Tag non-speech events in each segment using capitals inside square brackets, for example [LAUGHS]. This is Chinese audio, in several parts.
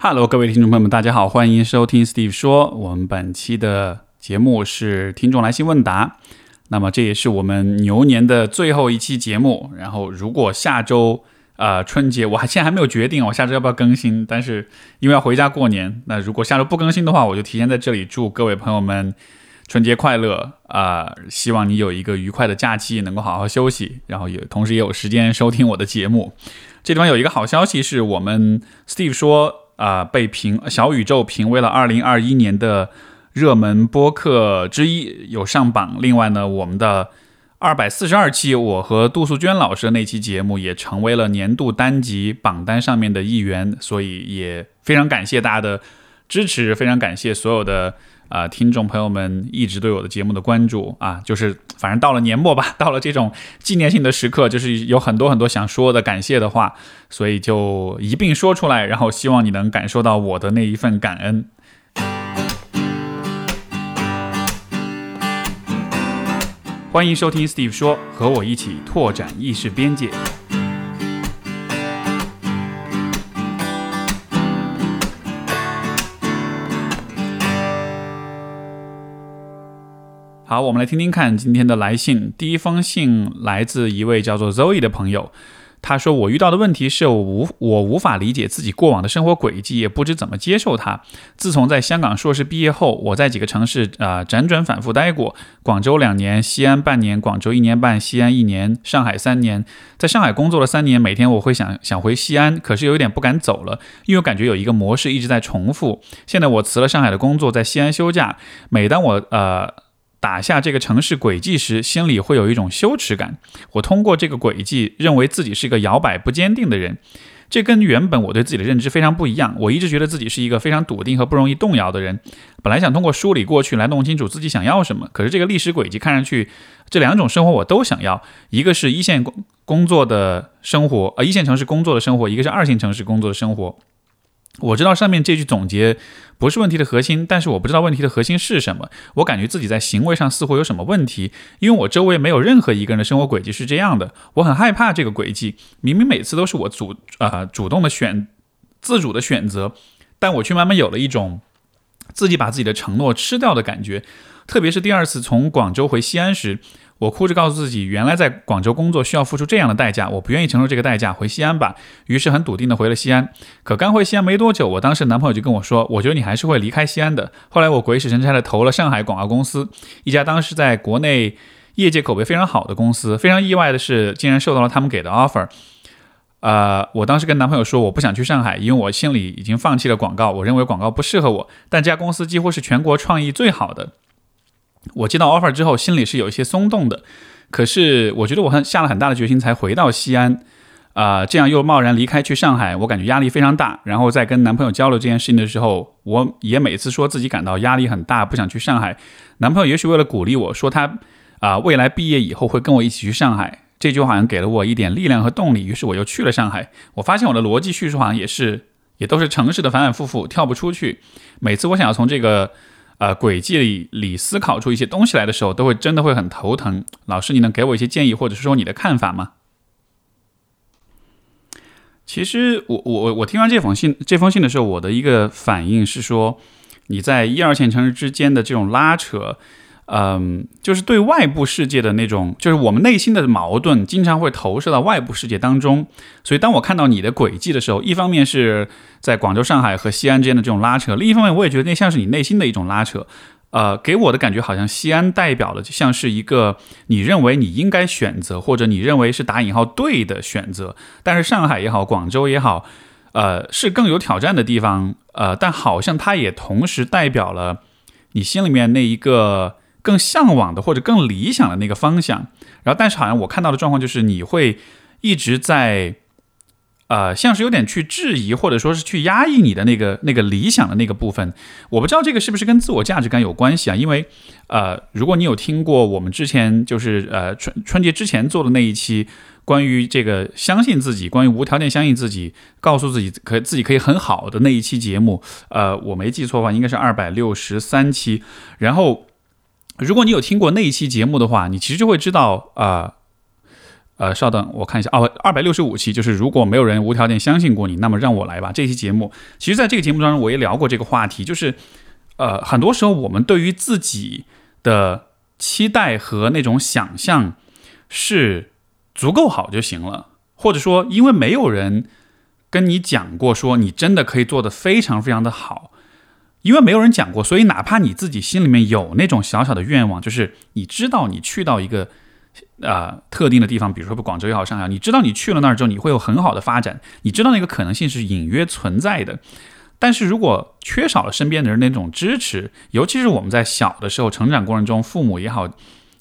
Hello，各位听众朋友们，大家好，欢迎收听 Steve 说。我们本期的节目是听众来信问答，那么这也是我们牛年的最后一期节目。然后，如果下周呃春节，我还现在还没有决定我下周要不要更新，但是因为要回家过年，那如果下周不更新的话，我就提前在这里祝各位朋友们春节快乐啊！希望你有一个愉快的假期，能够好好休息，然后也同时也有时间收听我的节目。这地方有一个好消息，是我们 Steve 说。啊，被评小宇宙评为了二零二一年的热门播客之一，有上榜。另外呢，我们的二百四十二期，我和杜素娟老师的那期节目也成为了年度单集榜单上面的一员。所以也非常感谢大家的支持，非常感谢所有的。啊，听众朋友们一直对我的节目的关注啊，就是反正到了年末吧，[LAUGHS] 到了这种纪念性的时刻，就是有很多很多想说的感谢的话，所以就一并说出来，然后希望你能感受到我的那一份感恩。欢迎收听 Steve 说，和我一起拓展意识边界。好，我们来听听看今天的来信。第一封信来自一位叫做 Zoe 的朋友，他说：“我遇到的问题是我无我无法理解自己过往的生活轨迹，也不知怎么接受它。自从在香港硕士毕业后，我在几个城市啊辗转反复待过，广州两年，西安半年，广州一年半，西安一年，上海三年。在上海工作了三年，每天我会想想回西安，可是有点不敢走了，因为感觉有一个模式一直在重复。现在我辞了上海的工作，在西安休假。每当我呃。”打下这个城市轨迹时，心里会有一种羞耻感。我通过这个轨迹，认为自己是一个摇摆不坚定的人，这跟原本我对自己的认知非常不一样。我一直觉得自己是一个非常笃定和不容易动摇的人。本来想通过梳理过去来弄清楚自己想要什么，可是这个历史轨迹看上去，这两种生活我都想要。一个是一线工工作的生活，呃，一线城市工作的生活；一个是二线城市工作的生活。我知道上面这句总结不是问题的核心，但是我不知道问题的核心是什么。我感觉自己在行为上似乎有什么问题，因为我周围没有任何一个人的生活轨迹是这样的。我很害怕这个轨迹，明明每次都是我主啊主动的选、自主的选择，但我却慢慢有了一种自己把自己的承诺吃掉的感觉。特别是第二次从广州回西安时。我哭着告诉自己，原来在广州工作需要付出这样的代价，我不愿意承受这个代价，回西安吧。于是很笃定的回了西安。可刚回西安没多久，我当时男朋友就跟我说：“我觉得你还是会离开西安的。”后来我鬼使神差的投了上海广告公司，一家当时在国内业界口碑非常好的公司。非常意外的是，竟然受到了他们给的 offer。呃，我当时跟男朋友说，我不想去上海，因为我心里已经放弃了广告，我认为广告不适合我。但这家公司几乎是全国创意最好的。我接到 offer 之后，心里是有一些松动的，可是我觉得我很下了很大的决心才回到西安，啊，这样又贸然离开去上海，我感觉压力非常大。然后在跟男朋友交流这件事情的时候，我也每次说自己感到压力很大，不想去上海。男朋友也许为了鼓励我说他啊未来毕业以后会跟我一起去上海，这句话好像给了我一点力量和动力。于是我又去了上海。我发现我的逻辑叙述好像也是也都是城市的反反复复，跳不出去。每次我想要从这个。呃，轨迹里里思考出一些东西来的时候，都会真的会很头疼。老师，你能给我一些建议，或者是说你的看法吗？其实，我我我听完这封信这封信的时候，我的一个反应是说，你在一二线城市之间的这种拉扯。嗯，就是对外部世界的那种，就是我们内心的矛盾，经常会投射到外部世界当中。所以，当我看到你的轨迹的时候，一方面是在广州、上海和西安之间的这种拉扯，另一方面，我也觉得那像是你内心的一种拉扯。呃，给我的感觉好像西安代表的就像是一个你认为你应该选择，或者你认为是打引号对的选择。但是上海也好，广州也好，呃，是更有挑战的地方。呃，但好像它也同时代表了你心里面那一个。更向往的或者更理想的那个方向，然后但是好像我看到的状况就是你会一直在，呃，像是有点去质疑或者说是去压抑你的那个那个理想的那个部分。我不知道这个是不是跟自我价值感有关系啊？因为呃，如果你有听过我们之前就是呃春春节之前做的那一期关于这个相信自己，关于无条件相信自己，告诉自己可自己可以很好的那一期节目，呃，我没记错的话应该是二百六十三期，然后。如果你有听过那一期节目的话，你其实就会知道，啊，呃，稍等，我看一下哦，二百六十五期就是如果没有人无条件相信过你，那么让我来吧。这期节目，其实在这个节目当中我也聊过这个话题，就是呃，很多时候我们对于自己的期待和那种想象是足够好就行了，或者说因为没有人跟你讲过说你真的可以做得非常非常的好，因为没有人讲过，所以哪怕你自己心里面有那种小小的愿望，就是你知道你去到一个。啊，特定的地方，比如说广州也好，上海，你知道你去了那儿之后，你会有很好的发展，你知道那个可能性是隐约存在的。但是如果缺少了身边的人那种支持，尤其是我们在小的时候成长过程中，父母也好，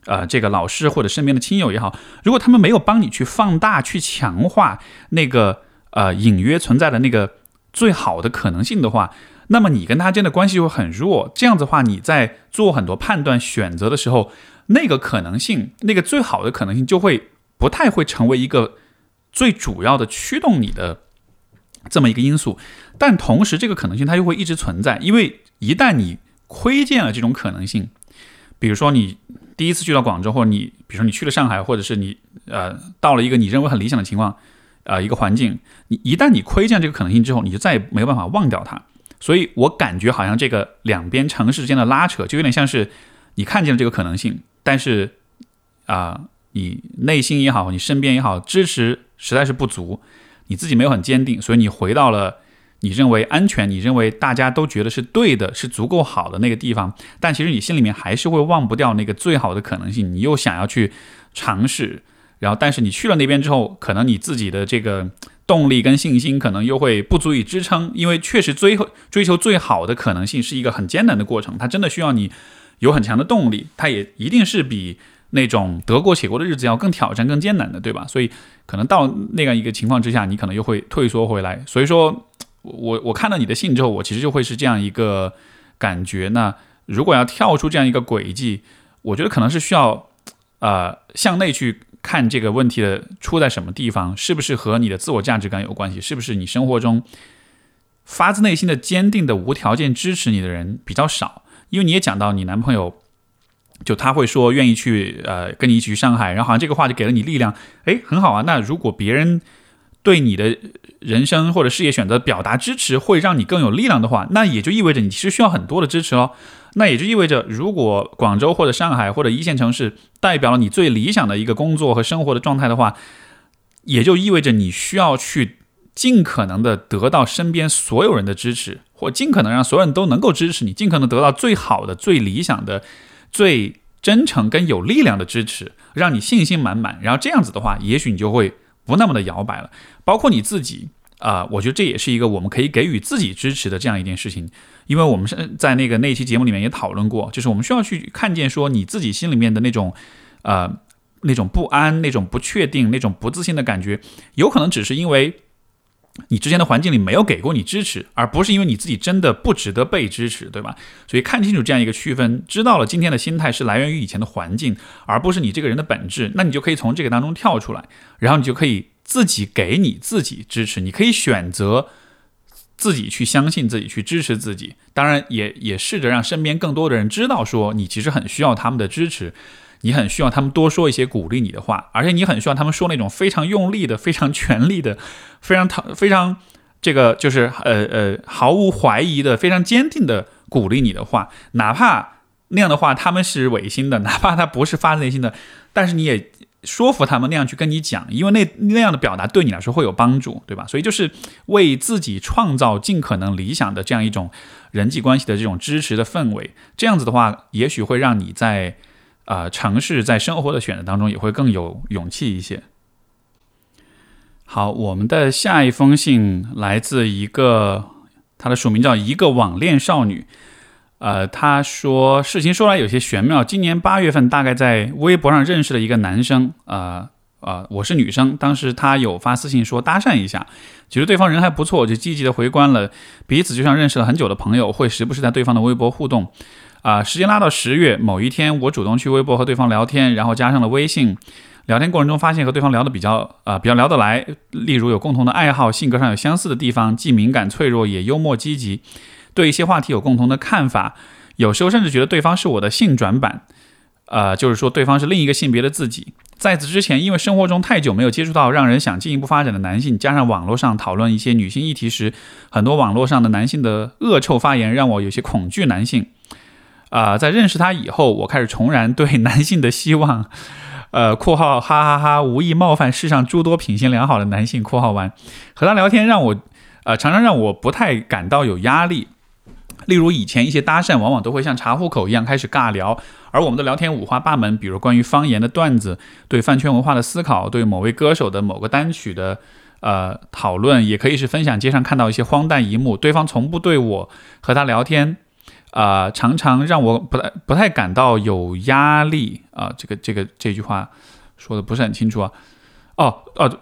呃，这个老师或者身边的亲友也好，如果他们没有帮你去放大、去强化那个呃隐约存在的那个最好的可能性的话，那么你跟他之间的关系会很弱。这样子的话，你在做很多判断、选择的时候。那个可能性，那个最好的可能性就会不太会成为一个最主要的驱动你的这么一个因素，但同时这个可能性它又会一直存在，因为一旦你窥见了这种可能性，比如说你第一次去到广州，或者你比如说你去了上海，或者是你呃到了一个你认为很理想的情况，呃一个环境，你一旦你窥见这个可能性之后，你就再也没有办法忘掉它。所以我感觉好像这个两边城市之间的拉扯，就有点像是你看见了这个可能性。但是，啊，你内心也好，你身边也好，支持实在是不足，你自己没有很坚定，所以你回到了你认为安全、你认为大家都觉得是对的、是足够好的那个地方。但其实你心里面还是会忘不掉那个最好的可能性，你又想要去尝试。然后，但是你去了那边之后，可能你自己的这个动力跟信心可能又会不足以支撑，因为确实追追求最好的可能性是一个很艰难的过程，它真的需要你。有很强的动力，它也一定是比那种得过且过的日子要更挑战、更艰难的，对吧？所以可能到那样一个情况之下，你可能又会退缩回来。所以说，我我看到你的信之后，我其实就会是这样一个感觉。那如果要跳出这样一个轨迹，我觉得可能是需要呃向内去看这个问题的出在什么地方，是不是和你的自我价值感有关系？是不是你生活中发自内心的坚定的无条件支持你的人比较少？因为你也讲到你男朋友，就他会说愿意去呃跟你一起去上海，然后好像这个话就给了你力量，诶，很好啊。那如果别人对你的人生或者事业选择表达支持，会让你更有力量的话，那也就意味着你其实需要很多的支持哦。那也就意味着，如果广州或者上海或者一线城市代表了你最理想的一个工作和生活的状态的话，也就意味着你需要去尽可能的得到身边所有人的支持。或尽可能让所有人都能够支持你，尽可能得到最好的、最理想的、最真诚跟有力量的支持，让你信心满满。然后这样子的话，也许你就会不那么的摇摆了。包括你自己啊，我觉得这也是一个我们可以给予自己支持的这样一件事情。因为我们是在那个那期节目里面也讨论过，就是我们需要去看见说你自己心里面的那种呃那种不安、那种不确定、那种不自信的感觉，有可能只是因为。你之前的环境里没有给过你支持，而不是因为你自己真的不值得被支持，对吧？所以看清楚这样一个区分，知道了今天的心态是来源于以前的环境，而不是你这个人的本质，那你就可以从这个当中跳出来，然后你就可以自己给你自己支持，你可以选择自己去相信自己，去支持自己。当然，也也试着让身边更多的人知道，说你其实很需要他们的支持。你很需要他们多说一些鼓励你的话，而且你很需要他们说那种非常用力的、非常全力的、非常讨、非常这个就是呃呃毫无怀疑的、非常坚定的鼓励你的话，哪怕那样的话他们是违心的，哪怕他不是发自内心的，但是你也说服他们那样去跟你讲，因为那那样的表达对你来说会有帮助，对吧？所以就是为自己创造尽可能理想的这样一种人际关系的这种支持的氛围，这样子的话，也许会让你在。啊，尝试在生活的选择当中也会更有勇气一些。好，我们的下一封信来自一个，他的署名叫一个网恋少女。呃，他说事情说来有些玄妙。今年八月份，大概在微博上认识了一个男生。啊啊，我是女生，当时他有发私信说搭讪一下，觉得对方人还不错，就积极的回关了，彼此就像认识了很久的朋友，会时不时在对方的微博互动。啊，时间拉到十月某一天，我主动去微博和对方聊天，然后加上了微信。聊天过程中发现和对方聊得比较啊，比较聊得来，例如有共同的爱好，性格上有相似的地方，既敏感脆弱也幽默积极，对一些话题有共同的看法。有时候甚至觉得对方是我的性转版，呃，就是说对方是另一个性别的自己。在此之前，因为生活中太久没有接触到让人想进一步发展的男性，加上网络上讨论一些女性议题时，很多网络上的男性的恶臭发言让我有些恐惧男性。啊，在认识他以后，我开始重燃对 [LAUGHS] 男性的希望。呃，括号哈哈哈，无意冒犯世上诸多品行良好的男性。括号完，和他聊天让我，呃，常常让我不太感到有压力。例如以前一些搭讪，往往都会像查户口一样开始尬聊，而我们的聊天五花八门，比如关于方言的段子，对饭圈文化的思考，对某位歌手的某个单曲的呃讨论，也可以是分享街上看到一些荒诞一幕。对方从不对我和他聊天。啊，常常让我不太不太感到有压力啊。这个这个这句话说的不是很清楚啊。哦哦，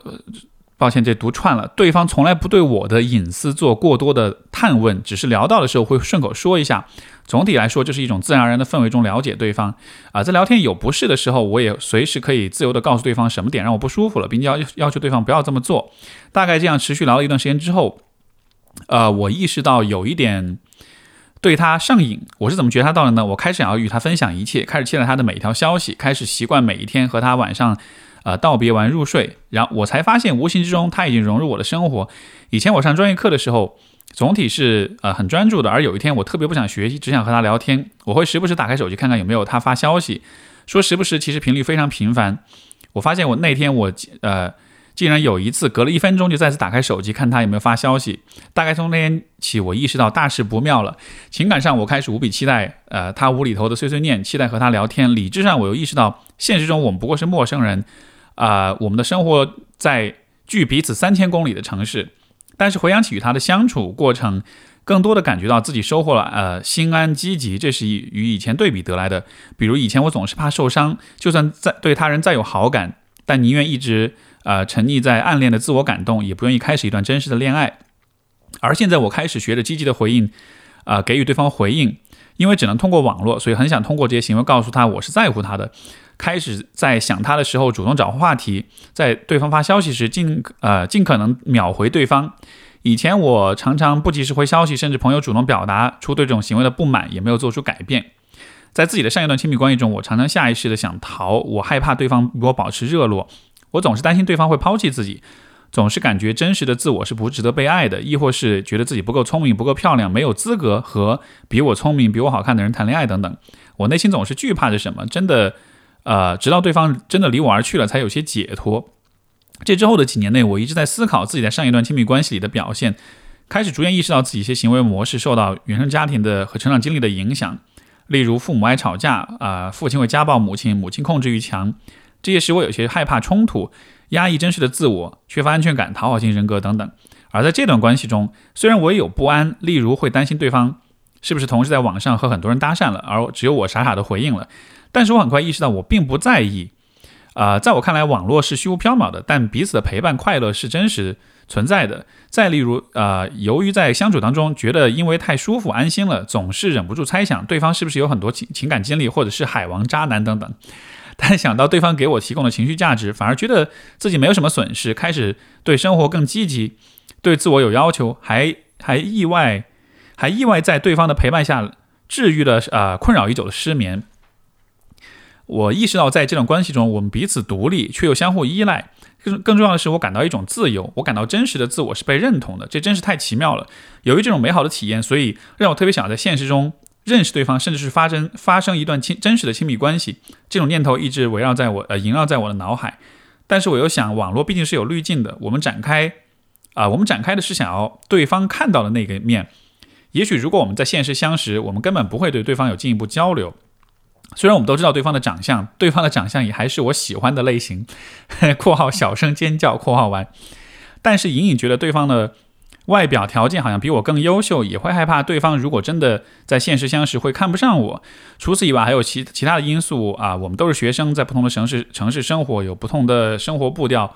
抱歉，这读串了。对方从来不对我的隐私做过多的探问，只是聊到的时候会顺口说一下。总体来说，这是一种自然而然的氛围中了解对方啊。在聊天有不适的时候，我也随时可以自由的告诉对方什么点让我不舒服了，并要要求对方不要这么做。大概这样持续聊了一段时间之后，呃，我意识到有一点。对他上瘾，我是怎么觉察到的呢？我开始想要与他分享一切，开始期待他的每一条消息，开始习惯每一天和他晚上，呃，道别完入睡。然后我才发现，无形之中他已经融入我的生活。以前我上专业课的时候，总体是呃很专注的，而有一天我特别不想学习，只想和他聊天，我会时不时打开手机看看有没有他发消息。说时不时，其实频率非常频繁。我发现我那天我呃。竟然有一次隔了一分钟就再次打开手机看他有没有发消息，大概从那天起我意识到大事不妙了。情感上我开始无比期待，呃，他无厘头的碎碎念，期待和他聊天。理智上我又意识到，现实中我们不过是陌生人，啊，我们的生活在距彼此三千公里的城市。但是回想起与他的相处过程，更多的感觉到自己收获了呃心安积极，这是与以前对比得来的。比如以前我总是怕受伤，就算再对他人再有好感，但宁愿一直。呃，沉溺在暗恋的自我感动，也不愿意开始一段真实的恋爱。而现在，我开始学着积极的回应，啊，给予对方回应。因为只能通过网络，所以很想通过这些行为告诉他我是在乎他的。开始在想他的时候主动找话题，在对方发消息时尽呃尽可能秒回对方。以前我常常不及时回消息，甚至朋友主动表达出对这种行为的不满，也没有做出改变。在自己的上一段亲密关系中，我常常下意识的想逃，我害怕对方与我保持热络。我总是担心对方会抛弃自己，总是感觉真实的自我是不值得被爱的，亦或是觉得自己不够聪明、不够漂亮，没有资格和比我聪明、比我好看的人谈恋爱等等。我内心总是惧怕着什么，真的，呃，直到对方真的离我而去了，才有些解脱。这之后的几年内，我一直在思考自己在上一段亲密关系里的表现，开始逐渐意识到自己一些行为模式受到原生家庭的和成长经历的影响，例如父母爱吵架，啊，父亲会家暴母亲，母亲控制欲强。这也使我有些害怕冲突，压抑真实的自我，缺乏安全感，讨好型人格等等。而在这段关系中，虽然我也有不安，例如会担心对方是不是同时在网上和很多人搭讪了，而只有我傻傻的回应了。但是我很快意识到，我并不在意。啊，在我看来，网络是虚无缥缈的，但彼此的陪伴快乐是真实存在的。再例如，呃，由于在相处当中觉得因为太舒服安心了，总是忍不住猜想对方是不是有很多情情感经历，或者是海王渣男等等。但想到对方给我提供的情绪价值，反而觉得自己没有什么损失，开始对生活更积极，对自我有要求，还还意外，还意外在对方的陪伴下治愈了啊困扰已久的失眠。我意识到在这段关系中，我们彼此独立却又相互依赖。更更重要的是，我感到一种自由，我感到真实的自我是被认同的，这真是太奇妙了。由于这种美好的体验，所以让我特别想在现实中。认识对方，甚至是发生发生一段亲真实的亲密关系，这种念头一直围绕在我呃萦绕在我的脑海。但是我又想，网络毕竟是有滤镜的，我们展开啊，我们展开的是想要对方看到的那个面。也许如果我们在现实相识，我们根本不会对对方有进一步交流。虽然我们都知道对方的长相，对方的长相也还是我喜欢的类型（ [LAUGHS] 括号小声尖叫括号完），但是隐隐觉得对方的。外表条件好像比我更优秀，也会害怕对方如果真的在现实相识会看不上我。除此以外，还有其其他的因素啊。我们都是学生，在不同的城市城市生活，有不同的生活步调。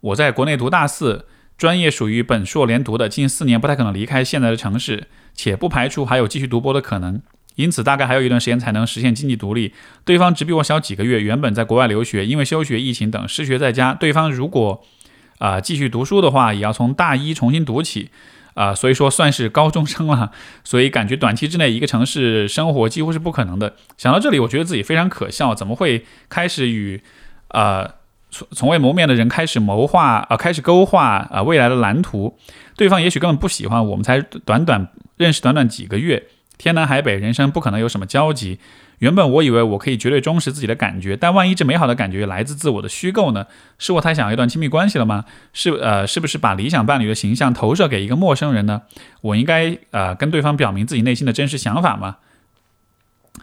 我在国内读大四，专业属于本硕连读的，近四年不太可能离开现在的城市，且不排除还有继续读博的可能。因此，大概还有一段时间才能实现经济独立。对方只比我小几个月，原本在国外留学，因为休学、疫情等失学在家。对方如果啊，继续读书的话，也要从大一重新读起，啊，所以说算是高中生了，所以感觉短期之内一个城市生活几乎是不可能的。想到这里，我觉得自己非常可笑，怎么会开始与呃，从从未谋面的人开始谋划，呃，开始勾画啊未来的蓝图。对方也许根本不喜欢我们，才短短认识短短几个月，天南海北，人生不可能有什么交集。原本我以为我可以绝对忠实自己的感觉，但万一这美好的感觉来自自我的虚构呢？是我太想要一段亲密关系了吗？是呃，是不是把理想伴侣的形象投射给一个陌生人呢？我应该呃跟对方表明自己内心的真实想法吗？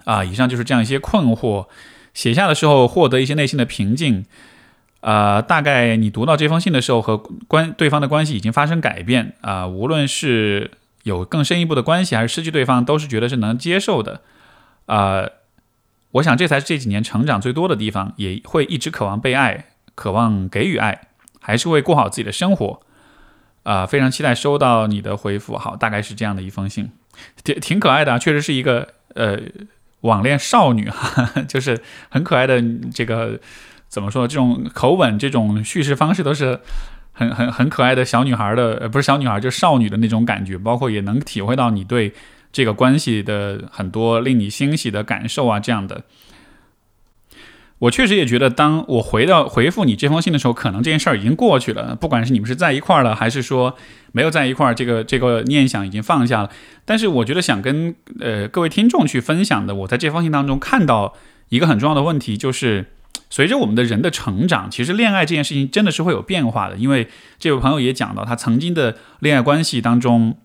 啊，以上就是这样一些困惑，写下的时候获得一些内心的平静。呃，大概你读到这封信的时候，和关对方的关系已经发生改变啊，无论是有更深一步的关系，还是失去对方，都是觉得是能接受的啊。我想这才是这几年成长最多的地方，也会一直渴望被爱，渴望给予爱，还是会过好自己的生活。啊，非常期待收到你的回复。好，大概是这样的一封信，[LAUGHS] 挺挺可爱的啊，确实是一个呃网恋少女哈，[LAUGHS] 就是很可爱的这个怎么说？这种口吻、这种叙事方式都是很很很可爱的小女孩的，呃，不是小女孩，就是少女的那种感觉，包括也能体会到你对。这个关系的很多令你欣喜的感受啊，这样的，我确实也觉得，当我回到回复你这封信的时候，可能这件事儿已经过去了。不管是你们是在一块儿了，还是说没有在一块儿，这个这个念想已经放下了。但是，我觉得想跟呃各位听众去分享的，我在这封信当中看到一个很重要的问题，就是随着我们的人的成长，其实恋爱这件事情真的是会有变化的。因为这位朋友也讲到，他曾经的恋爱关系当中。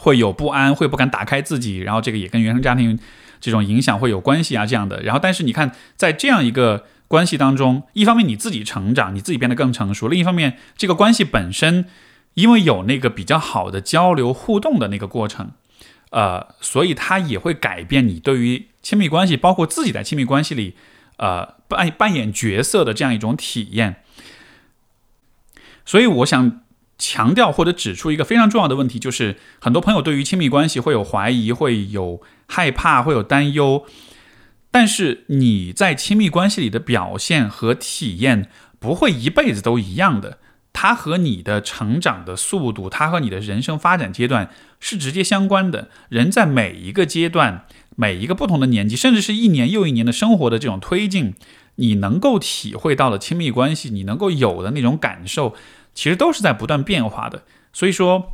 会有不安，会不敢打开自己，然后这个也跟原生家庭这种影响会有关系啊，这样的。然后，但是你看，在这样一个关系当中，一方面你自己成长，你自己变得更成熟；另一方面，这个关系本身因为有那个比较好的交流互动的那个过程，呃，所以它也会改变你对于亲密关系，包括自己在亲密关系里，呃，扮扮演角色的这样一种体验。所以，我想。强调或者指出一个非常重要的问题，就是很多朋友对于亲密关系会有怀疑，会有害怕，会有担忧。但是你在亲密关系里的表现和体验不会一辈子都一样的，它和你的成长的速度，它和你的人生发展阶段是直接相关的。人在每一个阶段，每一个不同的年纪，甚至是一年又一年的生活的这种推进，你能够体会到的亲密关系，你能够有的那种感受。其实都是在不断变化的，所以说，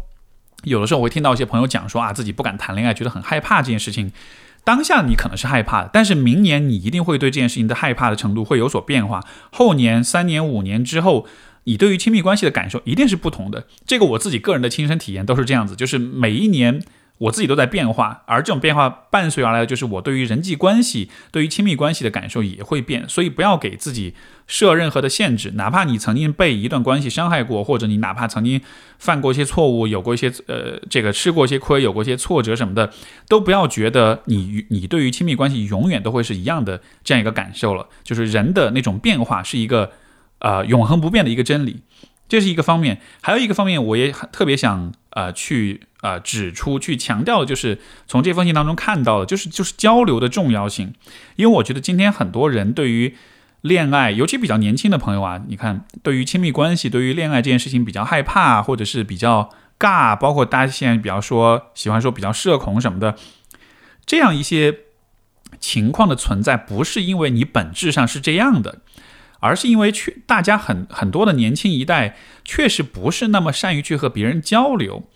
有的时候我会听到一些朋友讲说啊，自己不敢谈恋爱，觉得很害怕这件事情。当下你可能是害怕的，但是明年你一定会对这件事情的害怕的程度会有所变化。后年、三年、五年之后，你对于亲密关系的感受一定是不同的。这个我自己个人的亲身体验都是这样子，就是每一年。我自己都在变化，而这种变化伴随而来的就是我对于人际关系、对于亲密关系的感受也会变。所以不要给自己设任何的限制，哪怕你曾经被一段关系伤害过，或者你哪怕曾经犯过一些错误，有过一些呃这个吃过一些亏，有过一些挫折什么的，都不要觉得你你对于亲密关系永远都会是一样的这样一个感受了。就是人的那种变化是一个呃永恒不变的一个真理。这是一个方面，还有一个方面，我也特别想呃去呃指出去强调的，就是从这封信当中看到的，就是就是交流的重要性。因为我觉得今天很多人对于恋爱，尤其比较年轻的朋友啊，你看对于亲密关系、对于恋爱这件事情比较害怕，或者是比较尬，包括大家现在比较说喜欢说比较社恐什么的，这样一些情况的存在，不是因为你本质上是这样的。而是因为确大家很很多的年轻一代确实不是那么善于去和别人交流，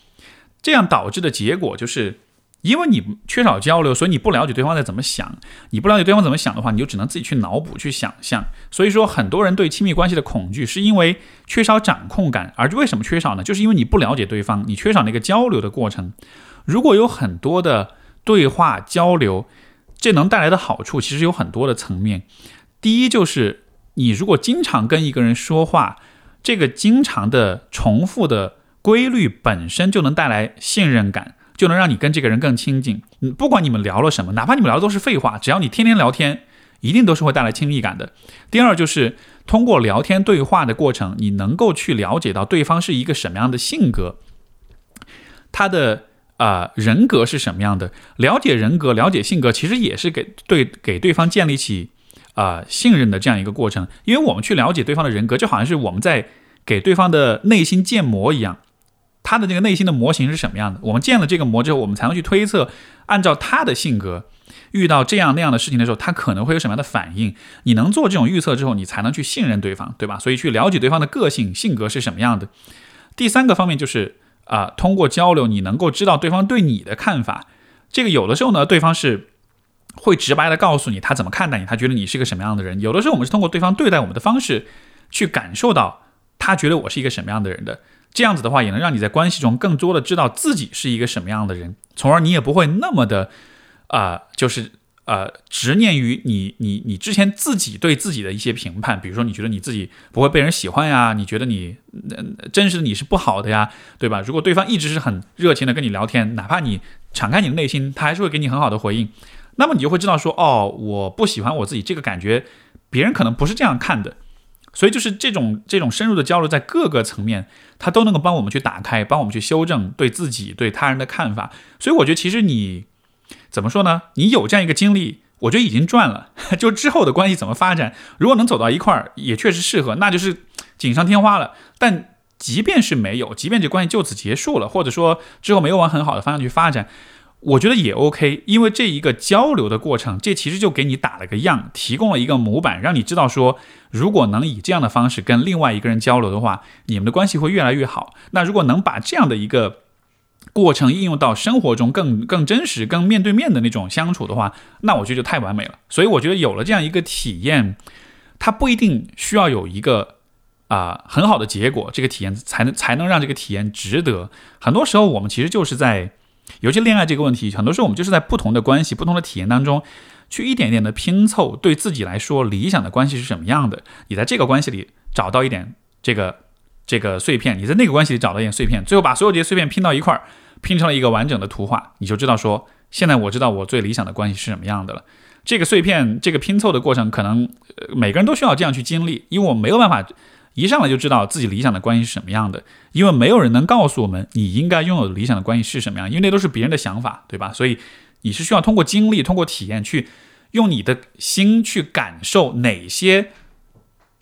这样导致的结果就是，因为你缺少交流，所以你不了解对方在怎么想，你不了解对方怎么想的话，你就只能自己去脑补去想象。所以说，很多人对亲密关系的恐惧，是因为缺少掌控感。而为什么缺少呢？就是因为你不了解对方，你缺少那个交流的过程。如果有很多的对话交流，这能带来的好处其实有很多的层面。第一就是。你如果经常跟一个人说话，这个经常的重复的规律本身就能带来信任感，就能让你跟这个人更亲近。嗯，不管你们聊了什么，哪怕你们聊的都是废话，只要你天天聊天，一定都是会带来亲密感的。第二就是通过聊天对话的过程，你能够去了解到对方是一个什么样的性格，他的啊人格是什么样的。了解人格，了解性格，其实也是给对给对方建立起。啊，信任的这样一个过程，因为我们去了解对方的人格，就好像是我们在给对方的内心建模一样。他的这个内心的模型是什么样的。我们建了这个模之后，我们才能去推测，按照他的性格，遇到这样那样的事情的时候，他可能会有什么样的反应。你能做这种预测之后，你才能去信任对方，对吧？所以去了解对方的个性、性格是什么样的。第三个方面就是啊，通过交流，你能够知道对方对你的看法。这个有的时候呢，对方是会直白的告诉你他怎么看待你，他觉得你是个什么样的人。有的时候我们是通过对方对待我们的方式，去感受到他觉得我是一个什么样的人的。这样子的话，也能让你在关系中更多的知道自己是一个什么样的人，从而你也不会那么的啊，就是呃执念于你你你之前自己对自己的一些评判。比如说，你觉得你自己不会被人喜欢呀？你觉得你真实的你是不好的呀？对吧？如果对方一直是很热情的跟你聊天，哪怕你敞开你的内心，他还是会给你很好的回应。那么你就会知道说，哦，我不喜欢我自己这个感觉，别人可能不是这样看的。所以就是这种这种深入的交流，在各个层面，它都能够帮我们去打开，帮我们去修正对自己对他人的看法。所以我觉得，其实你怎么说呢？你有这样一个经历，我觉得已经赚了。[LAUGHS] 就之后的关系怎么发展，如果能走到一块儿，也确实适合，那就是锦上添花了。但即便是没有，即便这关系就此结束了，或者说之后没有往很好的方向去发展。我觉得也 OK，因为这一个交流的过程，这其实就给你打了个样，提供了一个模板，让你知道说，如果能以这样的方式跟另外一个人交流的话，你们的关系会越来越好。那如果能把这样的一个过程应用到生活中，更更真实、更面对面的那种相处的话，那我觉得就太完美了。所以我觉得有了这样一个体验，它不一定需要有一个啊很好的结果，这个体验才能才能让这个体验值得。很多时候我们其实就是在。尤其恋爱这个问题，很多时候我们就是在不同的关系、不同的体验当中，去一点点的拼凑，对自己来说理想的关系是什么样的。你在这个关系里找到一点这个这个碎片，你在那个关系里找到一点碎片，最后把所有这些碎片拼到一块儿，拼成了一个完整的图画，你就知道说，现在我知道我最理想的关系是什么样的了。这个碎片，这个拼凑的过程，可能每个人都需要这样去经历，因为我没有办法。一上来就知道自己理想的关系是什么样的，因为没有人能告诉我们你应该拥有的理想的关系是什么样，因为那都是别人的想法，对吧？所以你是需要通过经历、通过体验，去用你的心去感受哪些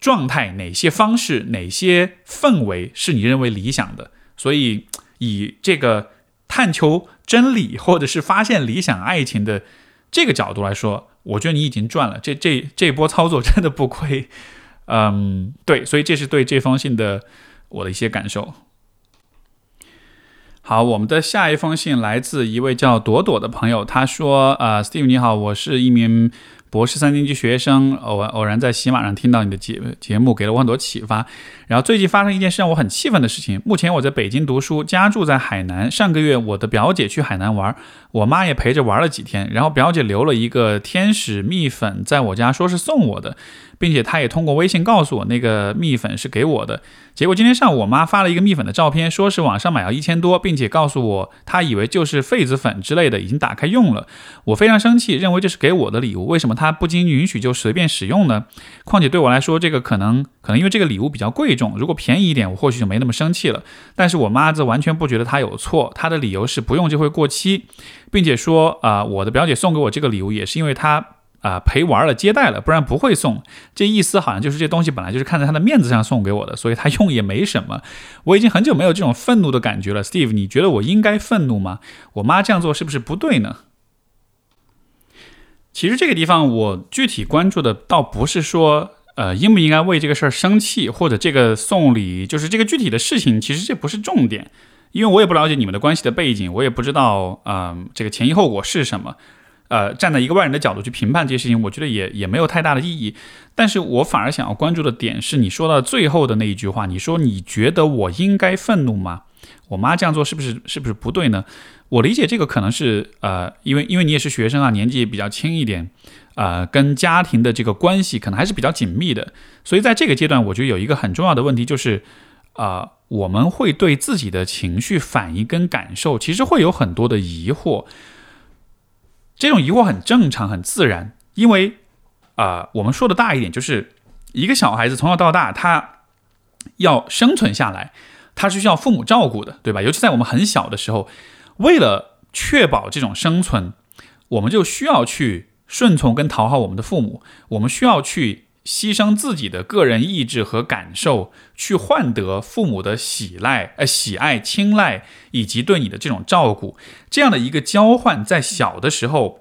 状态、哪些方式、哪些氛围是你认为理想的。所以以这个探求真理或者是发现理想爱情的这个角度来说，我觉得你已经赚了，这这这波操作真的不亏。嗯，对，所以这是对这封信的我的一些感受。好，我们的下一封信来自一位叫朵朵的朋友，他说：“呃，Steve 你好，我是一名。”博士三年级学生偶偶然在喜马上听到你的节节目，给了我很多启发。然后最近发生一件事让我很气愤的事情。目前我在北京读书，家住在海南。上个月我的表姐去海南玩，我妈也陪着玩了几天。然后表姐留了一个天使蜜粉在我家，说是送我的，并且她也通过微信告诉我那个蜜粉是给我的。结果今天上午我妈发了一个蜜粉的照片，说是网上买要一千多，并且告诉我她以为就是痱子粉之类的，已经打开用了。我非常生气，认为这是给我的礼物，为什么？她不经允许就随便使用呢？况且对我来说，这个可能可能因为这个礼物比较贵重，如果便宜一点，我或许就没那么生气了。但是我妈则完全不觉得她有错，她的理由是不用就会过期，并且说啊，我的表姐送给我这个礼物也是因为她啊陪玩了接待了，不然不会送。这意思好像就是这东西本来就是看在她的面子上送给我的，所以她用也没什么。我已经很久没有这种愤怒的感觉了，Steve，你觉得我应该愤怒吗？我妈这样做是不是不对呢？其实这个地方我具体关注的倒不是说，呃，应不应该为这个事儿生气，或者这个送礼，就是这个具体的事情，其实这不是重点，因为我也不了解你们的关系的背景，我也不知道，嗯，这个前因后果是什么，呃，站在一个外人的角度去评判这些事情，我觉得也也没有太大的意义。但是我反而想要关注的点是你说到最后的那一句话，你说你觉得我应该愤怒吗？我妈这样做是不是是不是不对呢？我理解这个可能是呃，因为因为你也是学生啊，年纪也比较轻一点，呃，跟家庭的这个关系可能还是比较紧密的，所以在这个阶段，我觉得有一个很重要的问题就是，啊，我们会对自己的情绪反应跟感受，其实会有很多的疑惑，这种疑惑很正常很自然，因为啊，我们说的大一点，就是一个小孩子从小到大，他要生存下来，他是需要父母照顾的，对吧？尤其在我们很小的时候。为了确保这种生存，我们就需要去顺从跟讨好我们的父母，我们需要去牺牲自己的个人意志和感受，去换得父母的喜赖、呃喜爱、青睐以及对你的这种照顾，这样的一个交换，在小的时候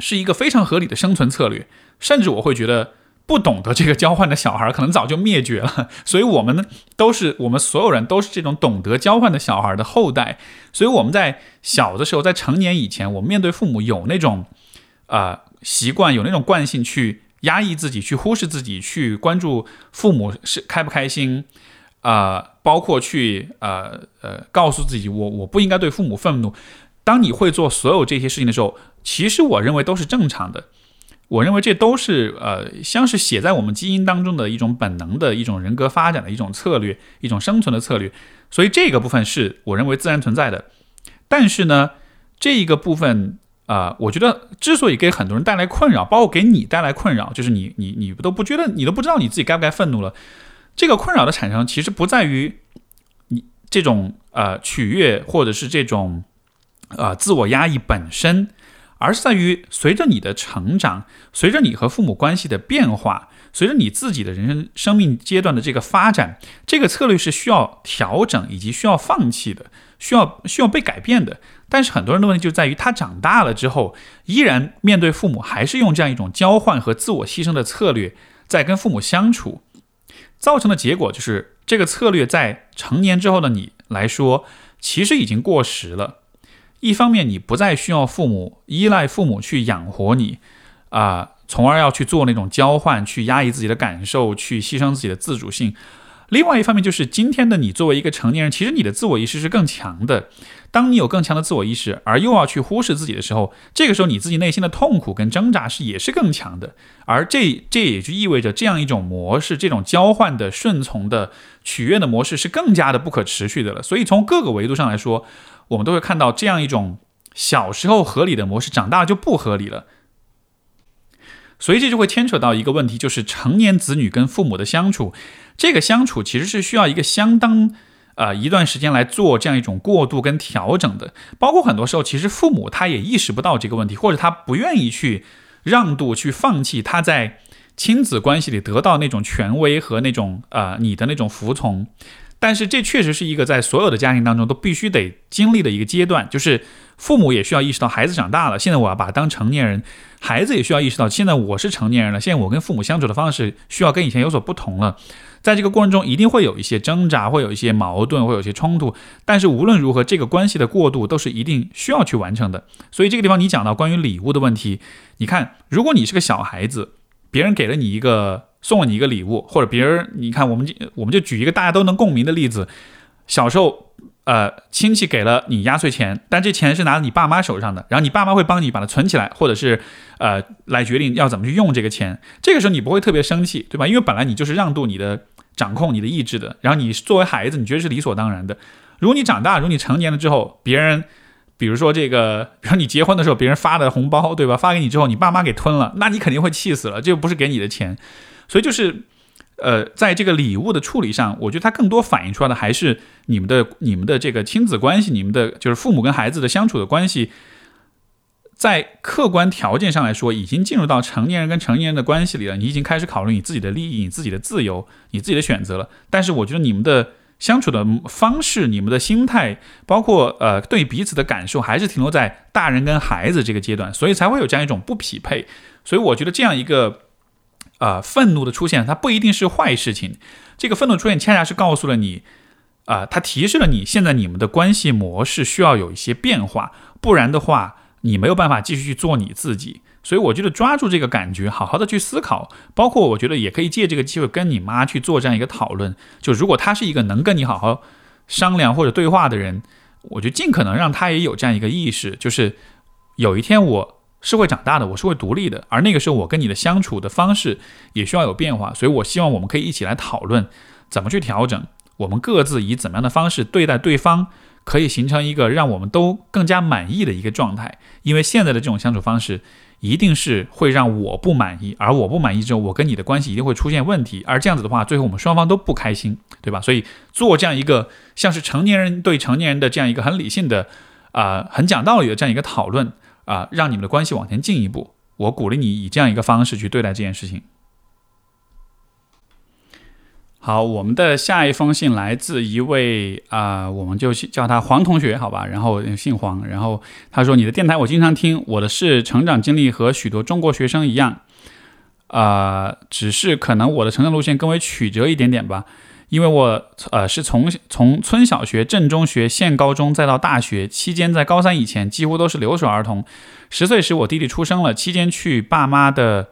是一个非常合理的生存策略。甚至我会觉得，不懂得这个交换的小孩，可能早就灭绝了。所以，我们呢，都是我们所有人都是这种懂得交换的小孩的后代。所以，我们在小的时候，在成年以前，我们面对父母有那种啊习惯，有那种惯性去。压抑自己，去忽视自己，去关注父母是开不开心，啊，包括去呃呃告诉自己，我我不应该对父母愤怒。当你会做所有这些事情的时候，其实我认为都是正常的。我认为这都是呃像是写在我们基因当中的一种本能的一种人格发展的一种策略，一种生存的策略。所以这个部分是我认为自然存在的。但是呢，这一个部分。啊，我觉得之所以给很多人带来困扰，包括给你带来困扰，就是你你你都不觉得，你都不知道你自己该不该愤怒了。这个困扰的产生，其实不在于你这种呃取悦，或者是这种呃自我压抑本身，而是在于随着你的成长，随着你和父母关系的变化，随着你自己的人生生命阶段的这个发展，这个策略是需要调整以及需要放弃的，需要需要被改变的。但是很多人的问题就在于，他长大了之后，依然面对父母，还是用这样一种交换和自我牺牲的策略在跟父母相处，造成的结果就是，这个策略在成年之后的你来说，其实已经过时了。一方面，你不再需要父母依赖父母去养活你，啊，从而要去做那种交换，去压抑自己的感受，去牺牲自己的自主性。另外一方面，就是今天的你作为一个成年人，其实你的自我意识是更强的。当你有更强的自我意识，而又要去忽视自己的时候，这个时候你自己内心的痛苦跟挣扎是也是更强的。而这这也就意味着，这样一种模式，这种交换的、顺从的、取悦的模式是更加的不可持续的了。所以从各个维度上来说，我们都会看到这样一种小时候合理的模式，长大就不合理了。所以这就会牵扯到一个问题，就是成年子女跟父母的相处。这个相处其实是需要一个相当，呃，一段时间来做这样一种过渡跟调整的。包括很多时候，其实父母他也意识不到这个问题，或者他不愿意去让渡、去放弃他在亲子关系里得到那种权威和那种呃你的那种服从。但是这确实是一个在所有的家庭当中都必须得经历的一个阶段，就是父母也需要意识到孩子长大了，现在我要把他当成年人；孩子也需要意识到，现在我是成年人了，现在我跟父母相处的方式需要跟以前有所不同了。在这个过程中，一定会有一些挣扎，会有一些矛盾，会有一些冲突。但是无论如何，这个关系的过渡都是一定需要去完成的。所以这个地方你讲到关于礼物的问题，你看，如果你是个小孩子，别人给了你一个送了你一个礼物，或者别人，你看，我们我们就举一个大家都能共鸣的例子，小时候。呃，亲戚给了你压岁钱，但这钱是拿在你爸妈手上的，然后你爸妈会帮你把它存起来，或者是呃来决定要怎么去用这个钱。这个时候你不会特别生气，对吧？因为本来你就是让渡你的掌控你的意志的，然后你作为孩子，你觉得是理所当然的。如果你长大，如果你成年了之后，别人比如说这个，[LAUGHS] 比如你结婚的时候，别人发的红包，对吧？发给你之后，你爸妈给吞了，那你肯定会气死了，这又不是给你的钱，所以就是。呃，在这个礼物的处理上，我觉得它更多反映出来的还是你们的、你们的这个亲子关系，你们的就是父母跟孩子的相处的关系，在客观条件上来说，已经进入到成年人跟成年人的关系里了。你已经开始考虑你自己的利益、你自己的自由、你自己的选择了。但是，我觉得你们的相处的方式、你们的心态，包括呃对彼此的感受，还是停留在大人跟孩子这个阶段，所以才会有这样一种不匹配。所以，我觉得这样一个。啊，愤怒的出现，它不一定是坏事情。这个愤怒出现，恰恰是告诉了你，啊，它提示了你，现在你们的关系模式需要有一些变化，不然的话，你没有办法继续去做你自己。所以，我觉得抓住这个感觉，好好的去思考，包括我觉得也可以借这个机会跟你妈去做这样一个讨论。就如果她是一个能跟你好好商量或者对话的人，我就尽可能让她也有这样一个意识，就是有一天我。是会长大的，我是会独立的，而那个时候我跟你的相处的方式也需要有变化，所以我希望我们可以一起来讨论怎么去调整，我们各自以怎么样的方式对待对方，可以形成一个让我们都更加满意的一个状态。因为现在的这种相处方式一定是会让我不满意，而我不满意之后，我跟你的关系一定会出现问题，而这样子的话，最后我们双方都不开心，对吧？所以做这样一个像是成年人对成年人的这样一个很理性的啊，很讲道理的这样一个讨论。啊，让你们的关系往前进一步。我鼓励你以这样一个方式去对待这件事情。好，我们的下一封信来自一位啊，我们就叫他黄同学，好吧？然后姓黄，然后他说：“你的电台我经常听，我的是成长经历和许多中国学生一样，啊，只是可能我的成长路线更为曲折一点点吧。因为我呃是从从村小学、镇中学、县高中再到大学期间，在高三以前几乎都是留守儿童。十岁时我弟弟出生了，期间去爸妈的。”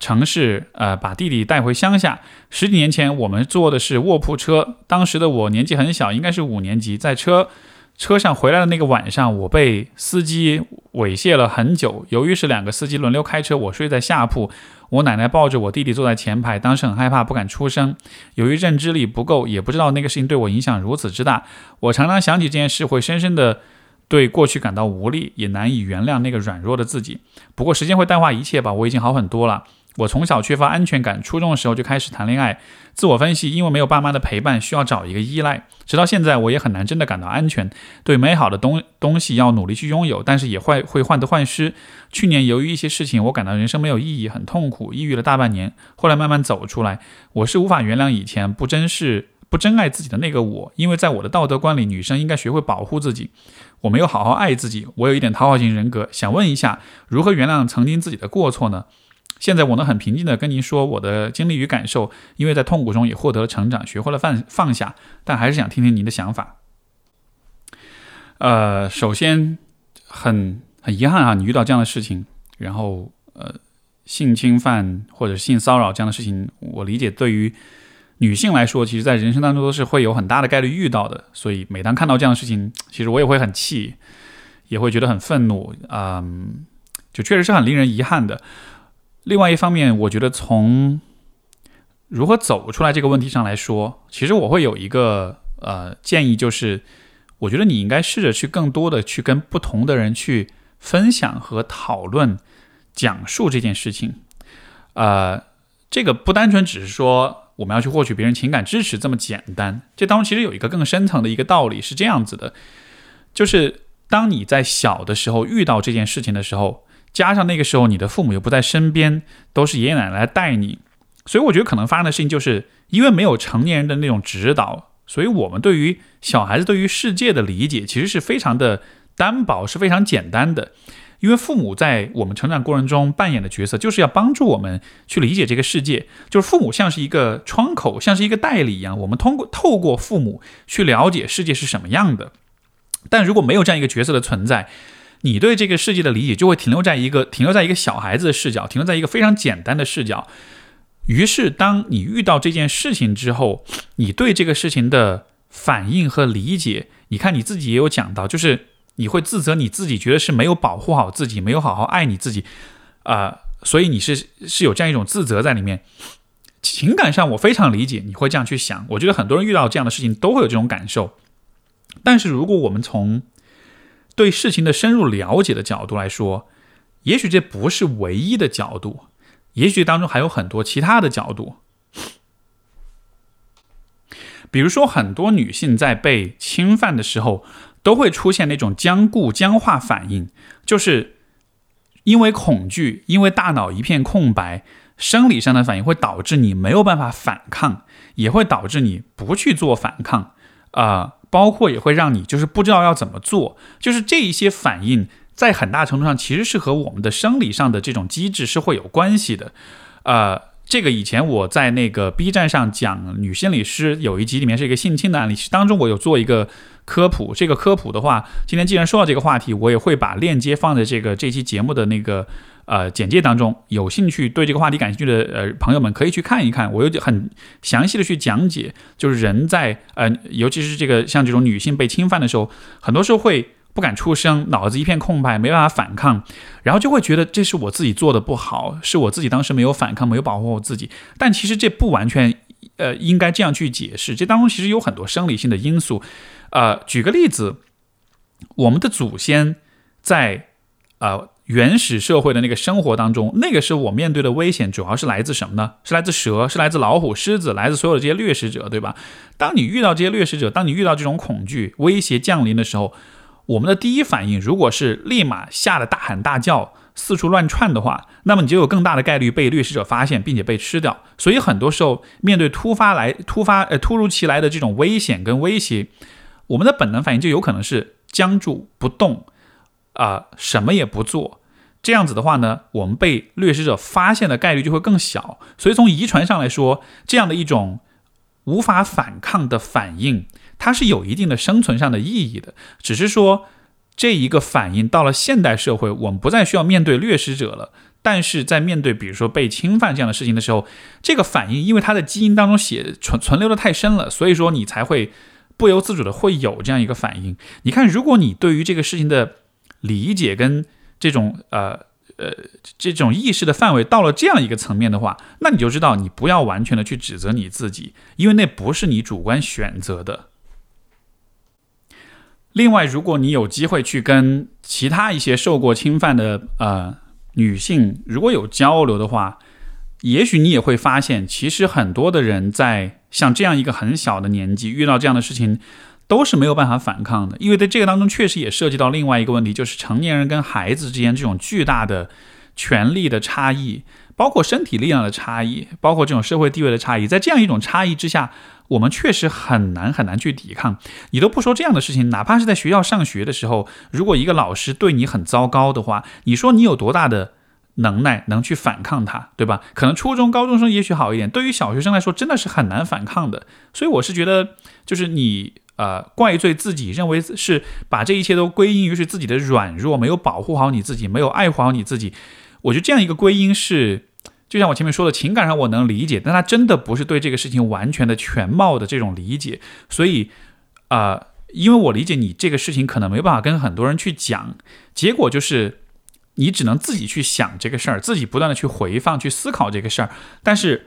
城市，呃，把弟弟带回乡下。十几年前，我们坐的是卧铺车。当时的我年纪很小，应该是五年级。在车车上回来的那个晚上，我被司机猥亵了很久。由于是两个司机轮流开车，我睡在下铺，我奶奶抱着我弟弟坐在前排。当时很害怕，不敢出声。由于认知力不够，也不知道那个事情对我影响如此之大。我常常想起这件事，会深深的对过去感到无力，也难以原谅那个软弱的自己。不过时间会淡化一切吧，我已经好很多了。我从小缺乏安全感，初中的时候就开始谈恋爱。自我分析，因为没有爸妈的陪伴，需要找一个依赖。直到现在，我也很难真的感到安全。对美好的东东西要努力去拥有，但是也会会患得患失。去年由于一些事情，我感到人生没有意义，很痛苦，抑郁了大半年。后来慢慢走出来，我是无法原谅以前不珍视、不珍爱自己的那个我，因为在我的道德观里，女生应该学会保护自己。我没有好好爱自己，我有一点讨好型人格。想问一下，如何原谅曾经自己的过错呢？现在我能很平静的跟您说我的经历与感受，因为在痛苦中也获得了成长，学会了放放下，但还是想听听您的想法。呃，首先很很遗憾啊，你遇到这样的事情，然后呃，性侵犯或者性骚扰这样的事情，我理解对于女性来说，其实在人生当中都是会有很大的概率遇到的，所以每当看到这样的事情，其实我也会很气，也会觉得很愤怒，嗯，就确实是很令人遗憾的。另外一方面，我觉得从如何走出来这个问题上来说，其实我会有一个呃建议，就是我觉得你应该试着去更多的去跟不同的人去分享和讨论、讲述这件事情。呃，这个不单纯只是说我们要去获取别人情感支持这么简单，这当中其实有一个更深层的一个道理是这样子的，就是当你在小的时候遇到这件事情的时候。加上那个时候你的父母又不在身边，都是爷爷奶奶带你，所以我觉得可能发生的事情就是因为没有成年人的那种指导，所以我们对于小孩子对于世界的理解其实是非常的单薄，是非常简单的。因为父母在我们成长过程中扮演的角色就是要帮助我们去理解这个世界，就是父母像是一个窗口，像是一个代理一样，我们通过透过父母去了解世界是什么样的。但如果没有这样一个角色的存在，你对这个世界的理解就会停留在一个停留在一个小孩子的视角，停留在一个非常简单的视角。于是，当你遇到这件事情之后，你对这个事情的反应和理解，你看你自己也有讲到，就是你会自责你自己，觉得是没有保护好自己，没有好好爱你自己，啊，所以你是是有这样一种自责在里面。情感上，我非常理解你会这样去想。我觉得很多人遇到这样的事情都会有这种感受。但是，如果我们从对事情的深入了解的角度来说，也许这不是唯一的角度，也许当中还有很多其他的角度。比如说，很多女性在被侵犯的时候，都会出现那种僵固僵化反应，就是因为恐惧，因为大脑一片空白，生理上的反应会导致你没有办法反抗，也会导致你不去做反抗，啊。包括也会让你就是不知道要怎么做，就是这一些反应在很大程度上其实是和我们的生理上的这种机制是会有关系的。呃，这个以前我在那个 B 站上讲女心理师有一集里面是一个性侵的案例，当中我有做一个科普。这个科普的话，今天既然说到这个话题，我也会把链接放在这个这期节目的那个。呃，简介当中有兴趣对这个话题感兴趣的呃朋友们可以去看一看，我有很详细的去讲解，就是人在呃，尤其是这个像这种女性被侵犯的时候，很多时候会不敢出声，脑子一片空白，没办法反抗，然后就会觉得这是我自己做的不好，是我自己当时没有反抗，没有保护我自己。但其实这不完全呃应该这样去解释，这当中其实有很多生理性的因素。呃，举个例子，我们的祖先在呃。原始社会的那个生活当中，那个时候我面对的危险主要是来自什么呢？是来自蛇，是来自老虎、狮子，来自所有的这些掠食者，对吧？当你遇到这些掠食者，当你遇到这种恐惧威胁降临的时候，我们的第一反应如果是立马吓得大喊大叫，四处乱窜的话，那么你就有更大的概率被掠食者发现，并且被吃掉。所以很多时候，面对突发来、突发呃突如其来的这种危险跟威胁，我们的本能反应就有可能是僵住不动，啊，什么也不做。这样子的话呢，我们被掠食者发现的概率就会更小。所以从遗传上来说，这样的一种无法反抗的反应，它是有一定的生存上的意义的。只是说。这一个反应到了现代社会，我们不再需要面对掠食者了。但是在面对比如说被侵犯这样的事情的时候，这个反应因为它的基因当中写存存留的太深了，所以说你才会不由自主的会有这样一个反应。你看，如果你对于这个事情的理解跟这种呃呃这种意识的范围到了这样一个层面的话，那你就知道你不要完全的去指责你自己，因为那不是你主观选择的。另外，如果你有机会去跟其他一些受过侵犯的呃女性，如果有交流的话，也许你也会发现，其实很多的人在像这样一个很小的年纪遇到这样的事情，都是没有办法反抗的，因为在这个当中确实也涉及到另外一个问题，就是成年人跟孩子之间这种巨大的权力的差异。包括身体力量的差异，包括这种社会地位的差异，在这样一种差异之下，我们确实很难很难去抵抗。你都不说这样的事情，哪怕是在学校上学的时候，如果一个老师对你很糟糕的话，你说你有多大的能耐能去反抗他，对吧？可能初中高中生也许好一点，对于小学生来说，真的是很难反抗的。所以我是觉得，就是你呃怪罪自己，认为是把这一切都归因于是自己的软弱，没有保护好你自己，没有爱护好你自己。我觉得这样一个归因是，就像我前面说的，情感上我能理解，但他真的不是对这个事情完全的全貌的这种理解。所以，啊，因为我理解你这个事情可能没办法跟很多人去讲，结果就是你只能自己去想这个事儿，自己不断的去回放、去思考这个事儿。但是，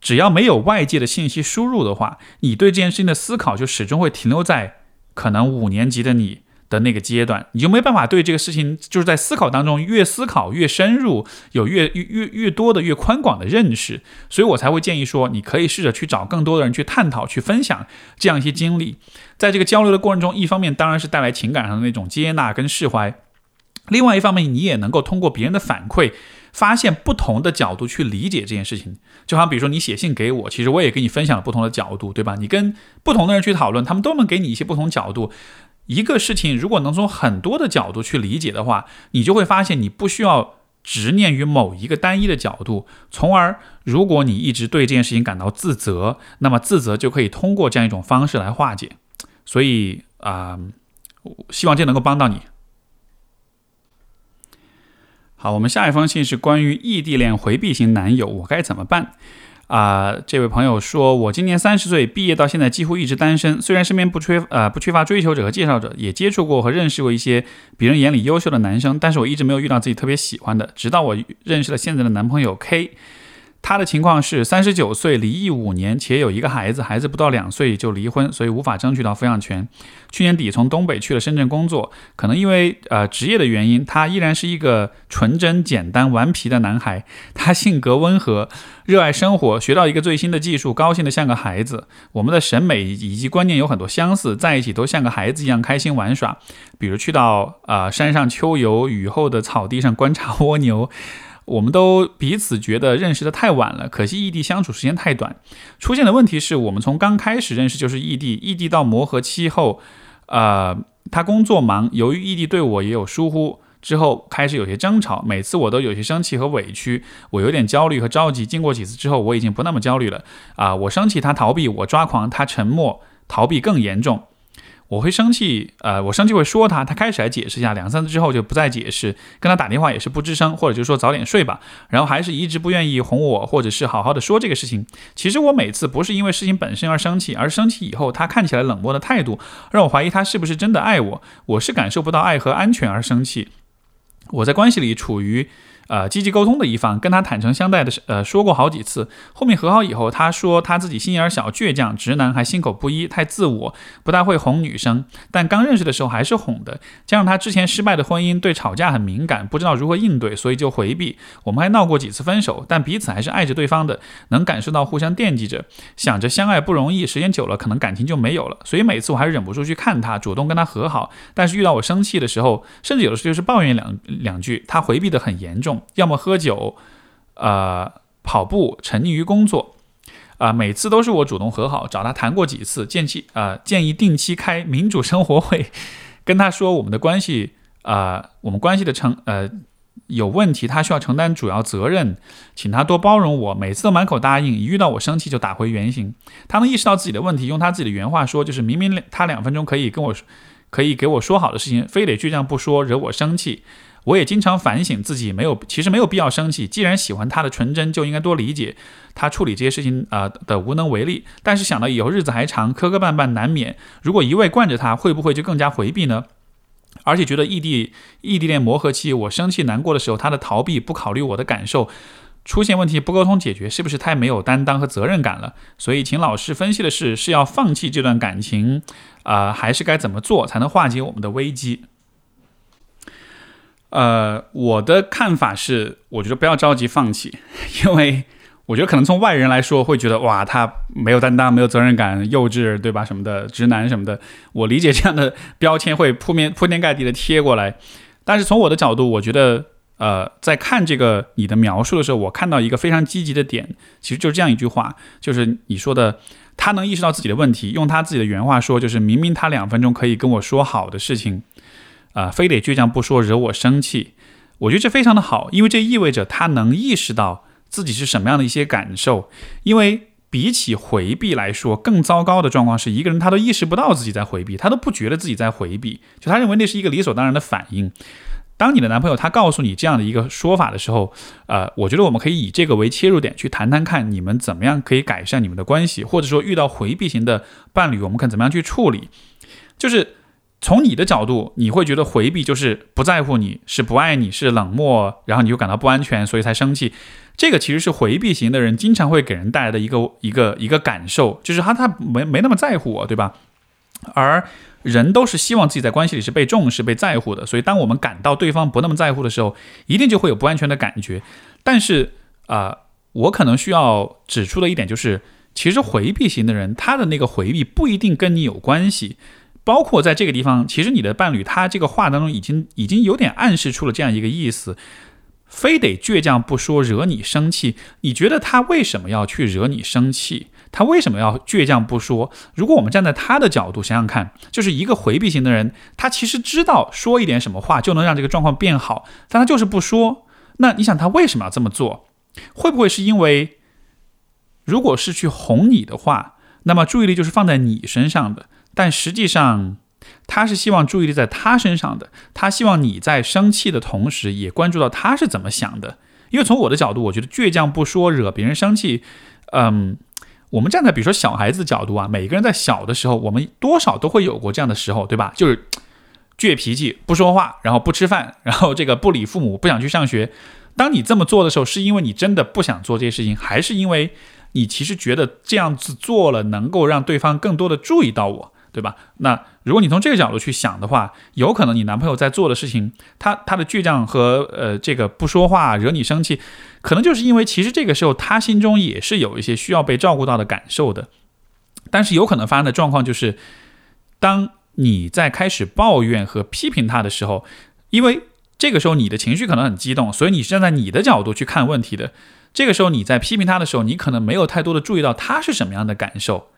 只要没有外界的信息输入的话，你对这件事情的思考就始终会停留在可能五年级的你。的那个阶段，你就没办法对这个事情，就是在思考当中越思考越深入，有越越越越多的越宽广的认识，所以我才会建议说，你可以试着去找更多的人去探讨、去分享这样一些经历，在这个交流的过程中，一方面当然是带来情感上的那种接纳跟释怀，另外一方面你也能够通过别人的反馈，发现不同的角度去理解这件事情。就好像比如说你写信给我，其实我也给你分享了不同的角度，对吧？你跟不同的人去讨论，他们都能给你一些不同角度。一个事情如果能从很多的角度去理解的话，你就会发现你不需要执念于某一个单一的角度，从而如果你一直对这件事情感到自责，那么自责就可以通过这样一种方式来化解。所以啊，希望这能够帮到你。好，我们下一封信是关于异地恋回避型男友，我该怎么办？啊，这位朋友说，我今年三十岁，毕业到现在几乎一直单身。虽然身边不缺呃不缺乏追求者和介绍者，也接触过和认识过一些别人眼里优秀的男生，但是我一直没有遇到自己特别喜欢的。直到我认识了现在的男朋友 K。他的情况是三十九岁，离异五年，且有一个孩子，孩子不到两岁就离婚，所以无法争取到抚养权。去年底从东北去了深圳工作，可能因为呃职业的原因，他依然是一个纯真、简单、顽皮的男孩。他性格温和，热爱生活，学到一个最新的技术，高兴的像个孩子。我们的审美以及观念有很多相似，在一起都像个孩子一样开心玩耍。比如去到啊山上秋游，雨后的草地上观察蜗牛。我们都彼此觉得认识的太晚了，可惜异地相处时间太短。出现的问题是我们从刚开始认识就是异地，异地到磨合期后，呃，他工作忙，由于异地对我也有疏忽，之后开始有些争吵，每次我都有些生气和委屈，我有点焦虑和着急。经过几次之后，我已经不那么焦虑了。啊，我生气，他逃避；我抓狂，他沉默，逃避更严重。我会生气，呃，我生气会说他，他开始来解释一下，两三次之后就不再解释，跟他打电话也是不吱声，或者就说早点睡吧，然后还是一直不愿意哄我，或者是好好的说这个事情。其实我每次不是因为事情本身而生气，而生气以后他看起来冷漠的态度，让我怀疑他是不是真的爱我。我是感受不到爱和安全而生气。我在关系里处于。呃，积极沟通的一方，跟他坦诚相待的，呃，说过好几次。后面和好以后，他说他自己心眼小、倔强、直男，还心口不一，太自我，不大会哄女生。但刚认识的时候还是哄的。加上他之前失败的婚姻，对吵架很敏感，不知道如何应对，所以就回避。我们还闹过几次分手，但彼此还是爱着对方的，能感受到互相惦记着，想着相爱不容易，时间久了可能感情就没有了。所以每次我还是忍不住去看他，主动跟他和好。但是遇到我生气的时候，甚至有的时候就是抱怨两两句，他回避的很严重。要么喝酒，呃，跑步，沉溺于工作，啊，每次都是我主动和好，找他谈过几次，建议呃建议定期开民主生活会，[LAUGHS] 跟他说我们的关系啊，我们关系的成呃有问题，他需要承担主要责任，请他多包容我，每次都满口答应，一遇到我生气就打回原形。他能意识到自己的问题，用他自己的原话说，就是明明他两分钟可以跟我可以给我说好的事情，非得倔强不说，惹我生气。我也经常反省自己，没有，其实没有必要生气。既然喜欢他的纯真，就应该多理解他处理这些事情啊的无能为力。但是想到以后日子还长，磕磕绊绊难免。如果一味惯着他，会不会就更加回避呢？而且觉得异地异地恋磨合期，我生气难过的时候，他的逃避不考虑我的感受，出现问题不沟通解决，是不是太没有担当和责任感了？所以请老师分析的是，是要放弃这段感情啊，还是该怎么做才能化解我们的危机？呃，我的看法是，我觉得不要着急放弃，[LAUGHS] 因为我觉得可能从外人来说会觉得，哇，他没有担当，没有责任感，幼稚，对吧？什么的，直男什么的，我理解这样的标签会铺面 [LAUGHS] 铺天盖地的贴过来。但是从我的角度，我觉得，呃，在看这个你的描述的时候，我看到一个非常积极的点，其实就是这样一句话，就是你说的，他能意识到自己的问题，用他自己的原话说，就是明明他两分钟可以跟我说好的事情。啊，非得倔强不说，惹我生气。我觉得这非常的好，因为这意味着他能意识到自己是什么样的一些感受。因为比起回避来说，更糟糕的状况是一个人他都意识不到自己在回避，他都不觉得自己在回避，就他认为那是一个理所当然的反应。当你的男朋友他告诉你这样的一个说法的时候，呃，我觉得我们可以以这个为切入点去谈谈看，你们怎么样可以改善你们的关系，或者说遇到回避型的伴侣，我们看怎么样去处理，就是。从你的角度，你会觉得回避就是不在乎你，是不爱你，是冷漠，然后你就感到不安全，所以才生气。这个其实是回避型的人经常会给人带来的一个一个一个感受，就是他他没没那么在乎我，对吧？而人都是希望自己在关系里是被重视、被在乎的，所以当我们感到对方不那么在乎的时候，一定就会有不安全的感觉。但是啊，我可能需要指出的一点就是，其实回避型的人他的那个回避不一定跟你有关系。包括在这个地方，其实你的伴侣他这个话当中已经已经有点暗示出了这样一个意思，非得倔强不说惹你生气。你觉得他为什么要去惹你生气？他为什么要倔强不说？如果我们站在他的角度想想看，就是一个回避型的人，他其实知道说一点什么话就能让这个状况变好，但他就是不说。那你想他为什么要这么做？会不会是因为，如果是去哄你的话，那么注意力就是放在你身上的？但实际上，他是希望注意力在他身上的。他希望你在生气的同时，也关注到他是怎么想的。因为从我的角度，我觉得倔强不说惹别人生气。嗯，我们站在比如说小孩子角度啊，每个人在小的时候，我们多少都会有过这样的时候，对吧？就是倔脾气，不说话，然后不吃饭，然后这个不理父母，不想去上学。当你这么做的时候，是因为你真的不想做这些事情，还是因为你其实觉得这样子做了能够让对方更多的注意到我？对吧？那如果你从这个角度去想的话，有可能你男朋友在做的事情，他他的倔强和呃这个不说话惹你生气，可能就是因为其实这个时候他心中也是有一些需要被照顾到的感受的。但是有可能发生的状况就是，当你在开始抱怨和批评他的时候，因为这个时候你的情绪可能很激动，所以你是站在你的角度去看问题的。这个时候你在批评他的时候，你可能没有太多的注意到他是什么样的感受。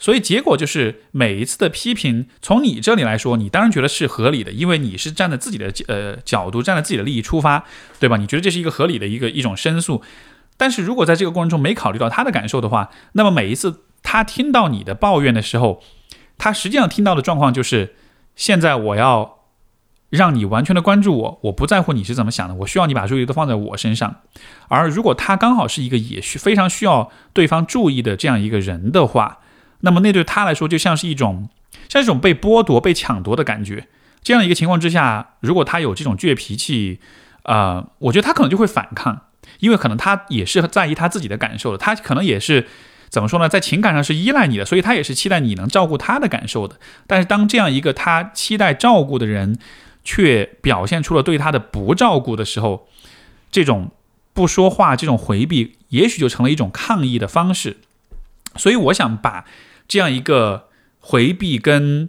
所以结果就是每一次的批评，从你这里来说，你当然觉得是合理的，因为你是站在自己的呃角度，站在自己的利益出发，对吧？你觉得这是一个合理的一个一种申诉。但是如果在这个过程中没考虑到他的感受的话，那么每一次他听到你的抱怨的时候，他实际上听到的状况就是：现在我要让你完全的关注我，我不在乎你是怎么想的，我需要你把注意力都放在我身上。而如果他刚好是一个也需非常需要对方注意的这样一个人的话，那么那对他来说就像是一种，像一种被剥夺、被抢夺的感觉。这样的一个情况之下，如果他有这种倔脾气，啊，我觉得他可能就会反抗，因为可能他也是在意他自己的感受的，他可能也是怎么说呢，在情感上是依赖你的，所以他也是期待你能照顾他的感受的。但是当这样一个他期待照顾的人，却表现出了对他的不照顾的时候，这种不说话、这种回避，也许就成了一种抗议的方式。所以我想把这样一个回避跟。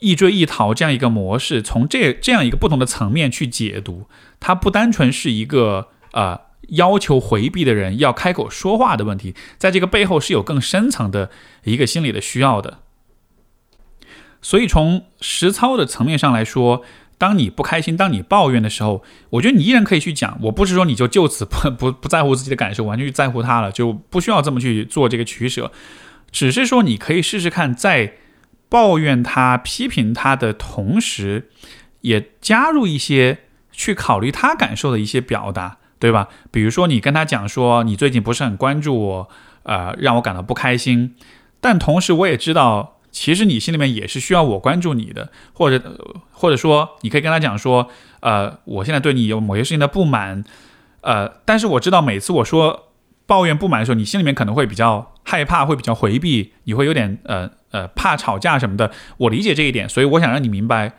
一追一逃这样一个模式，从这这样一个不同的层面去解读，它不单纯是一个呃要求回避的人要开口说话的问题，在这个背后是有更深层的一个心理的需要的。所以从实操的层面上来说，当你不开心、当你抱怨的时候，我觉得你依然可以去讲。我不是说你就就此不不不在乎自己的感受，完全去在乎他了，就不需要这么去做这个取舍，只是说你可以试试看在。抱怨他、批评他的同时，也加入一些去考虑他感受的一些表达，对吧？比如说，你跟他讲说，你最近不是很关注我，呃，让我感到不开心。但同时，我也知道，其实你心里面也是需要我关注你的，或者，或者说，你可以跟他讲说，呃，我现在对你有某些事情的不满，呃，但是我知道，每次我说抱怨不满的时候，你心里面可能会比较害怕，会比较回避，你会有点呃。呃，怕吵架什么的，我理解这一点，所以我想让你明白，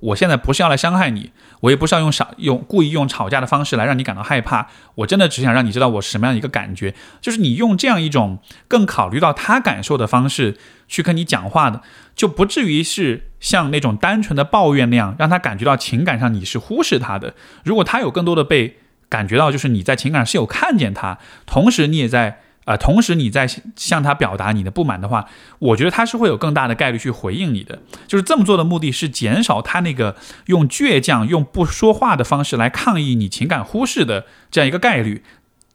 我现在不是要来伤害你，我也不是要用少用故意用吵架的方式来让你感到害怕，我真的只想让你知道我是什么样一个感觉，就是你用这样一种更考虑到他感受的方式去跟你讲话的，就不至于是像那种单纯的抱怨那样，让他感觉到情感上你是忽视他的。如果他有更多的被感觉到，就是你在情感上是有看见他，同时你也在。啊，同时你在向他表达你的不满的话，我觉得他是会有更大的概率去回应你的。就是这么做的目的是减少他那个用倔强、用不说话的方式来抗议你情感忽视的这样一个概率。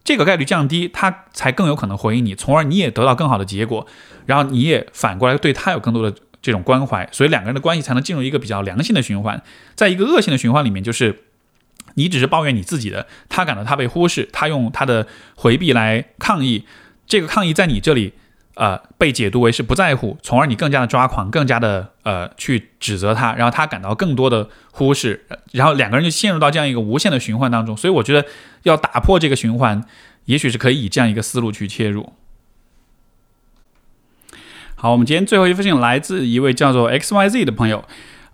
这个概率降低，他才更有可能回应你，从而你也得到更好的结果，然后你也反过来对他有更多的这种关怀，所以两个人的关系才能进入一个比较良性的循环。在一个恶性的循环里面，就是。你只是抱怨你自己的，他感到他被忽视，他用他的回避来抗议，这个抗议在你这里，呃，被解读为是不在乎，从而你更加的抓狂，更加的呃去指责他，然后他感到更多的忽视，然后两个人就陷入到这样一个无限的循环当中。所以我觉得要打破这个循环，也许是可以以这样一个思路去切入。好，我们今天最后一封信来自一位叫做 X Y Z 的朋友。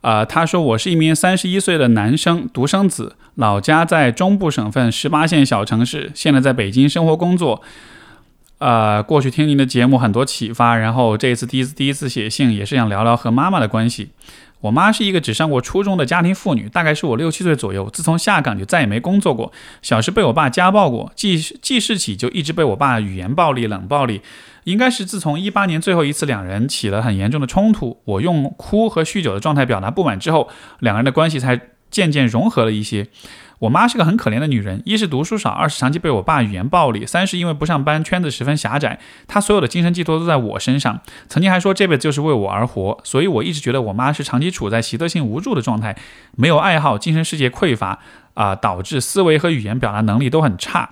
啊，他说我是一名三十一岁的男生，独生子，老家在中部省份十八线小城市，现在在北京生活工作。呃，过去听您的节目很多启发，然后这一次第一次第一次写信也是想聊聊和妈妈的关系。我妈是一个只上过初中的家庭妇女，大概是我六七岁左右，自从下岗就再也没工作过。小时被我爸家暴过，记记事起就一直被我爸语言暴力、冷暴力。应该是自从一八年最后一次两人起了很严重的冲突，我用哭和酗酒的状态表达不满之后，两个人的关系才渐渐融合了一些。我妈是个很可怜的女人，一是读书少，二是长期被我爸语言暴力，三是因为不上班，圈子十分狭窄。她所有的精神寄托都在我身上，曾经还说这辈子就是为我而活。所以我一直觉得我妈是长期处在习得性无助的状态，没有爱好，精神世界匮乏，啊，导致思维和语言表达能力都很差。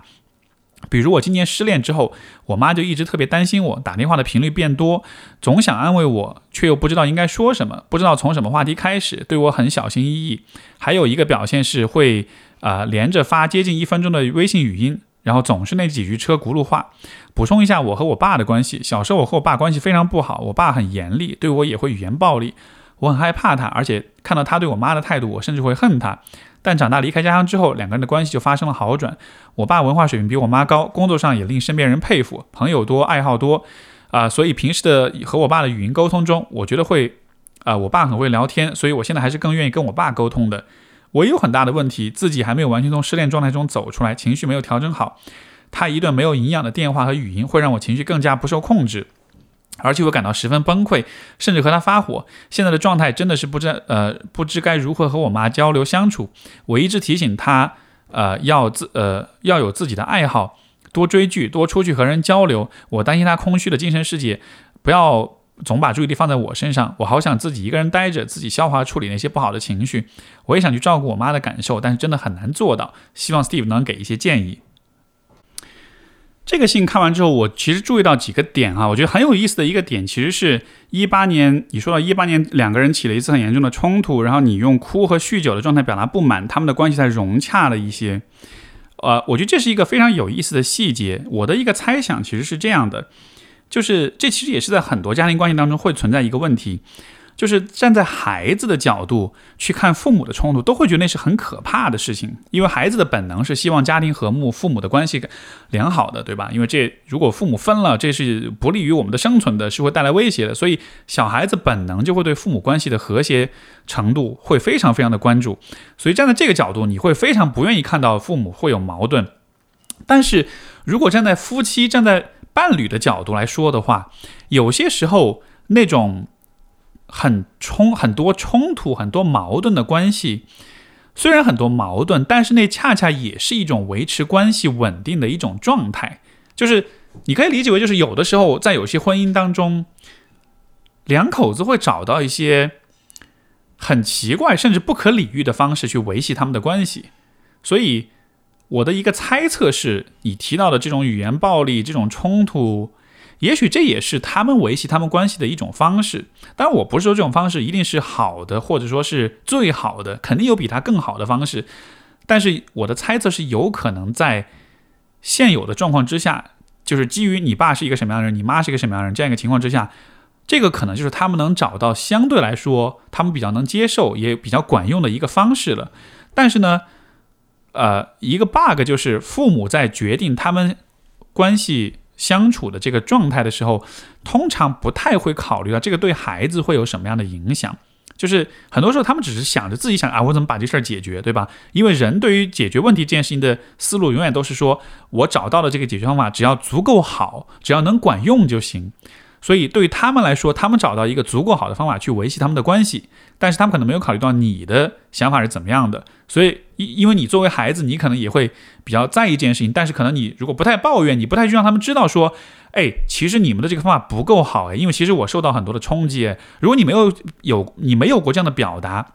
比如我今年失恋之后，我妈就一直特别担心我，打电话的频率变多，总想安慰我，却又不知道应该说什么，不知道从什么话题开始，对我很小心翼翼。还有一个表现是会啊连着发接近一分钟的微信语音，然后总是那几句车轱辘话。补充一下我和我爸的关系，小时候我和我爸关系非常不好，我爸很严厉，对我也会语言暴力，我很害怕他，而且看到他对我妈的态度，我甚至会恨他。但长大离开家乡之后，两个人的关系就发生了好转。我爸文化水平比我妈高，工作上也令身边人佩服，朋友多，爱好多，啊，所以平时的和我爸的语音沟通中，我觉得会，啊，我爸很会聊天，所以我现在还是更愿意跟我爸沟通的。我也有很大的问题，自己还没有完全从失恋状态中走出来，情绪没有调整好。他一段没有营养的电话和语音，会让我情绪更加不受控制。而且我感到十分崩溃，甚至和他发火。现在的状态真的是不知呃不知该如何和我妈交流相处。我一直提醒他，呃要自呃要有自己的爱好，多追剧，多出去和人交流。我担心他空虚的精神世界，不要总把注意力放在我身上。我好想自己一个人待着，自己消化处理那些不好的情绪。我也想去照顾我妈的感受，但是真的很难做到。希望 Steve 能给一些建议。这个信看完之后，我其实注意到几个点啊，我觉得很有意思的一个点，其实是一八年你说到一八年两个人起了一次很严重的冲突，然后你用哭和酗酒的状态表达不满，他们的关系才融洽了一些。呃，我觉得这是一个非常有意思的细节。我的一个猜想其实是这样的，就是这其实也是在很多家庭关系当中会存在一个问题。就是站在孩子的角度去看父母的冲突，都会觉得那是很可怕的事情，因为孩子的本能是希望家庭和睦、父母的关系良好的，对吧？因为这如果父母分了，这是不利于我们的生存的，是会带来威胁的，所以小孩子本能就会对父母关系的和谐程度会非常非常的关注，所以站在这个角度，你会非常不愿意看到父母会有矛盾。但是如果站在夫妻、站在伴侣的角度来说的话，有些时候那种。很冲很多冲突很多矛盾的关系，虽然很多矛盾，但是那恰恰也是一种维持关系稳定的一种状态。就是你可以理解为，就是有的时候在有些婚姻当中，两口子会找到一些很奇怪甚至不可理喻的方式去维系他们的关系。所以我的一个猜测是，你提到的这种语言暴力、这种冲突。也许这也是他们维系他们关系的一种方式。当然，我不是说这种方式一定是好的，或者说是最好的，肯定有比它更好的方式。但是我的猜测是，有可能在现有的状况之下，就是基于你爸是一个什么样的人，你妈是一个什么样的人这样一个情况之下，这个可能就是他们能找到相对来说他们比较能接受也比较管用的一个方式了。但是呢，呃，一个 bug 就是父母在决定他们关系。相处的这个状态的时候，通常不太会考虑到这个对孩子会有什么样的影响。就是很多时候他们只是想着自己想啊，我怎么把这事儿解决，对吧？因为人对于解决问题这件事情的思路，永远都是说我找到了这个解决方法，只要足够好，只要能管用就行。所以对于他们来说，他们找到一个足够好的方法去维系他们的关系，但是他们可能没有考虑到你的想法是怎么样的。所以，因因为你作为孩子，你可能也会比较在意这件事情。但是，可能你如果不太抱怨，你不太去让他们知道说，哎，其实你们的这个方法不够好，哎，因为其实我受到很多的冲击。如果你没有有你没有过这样的表达。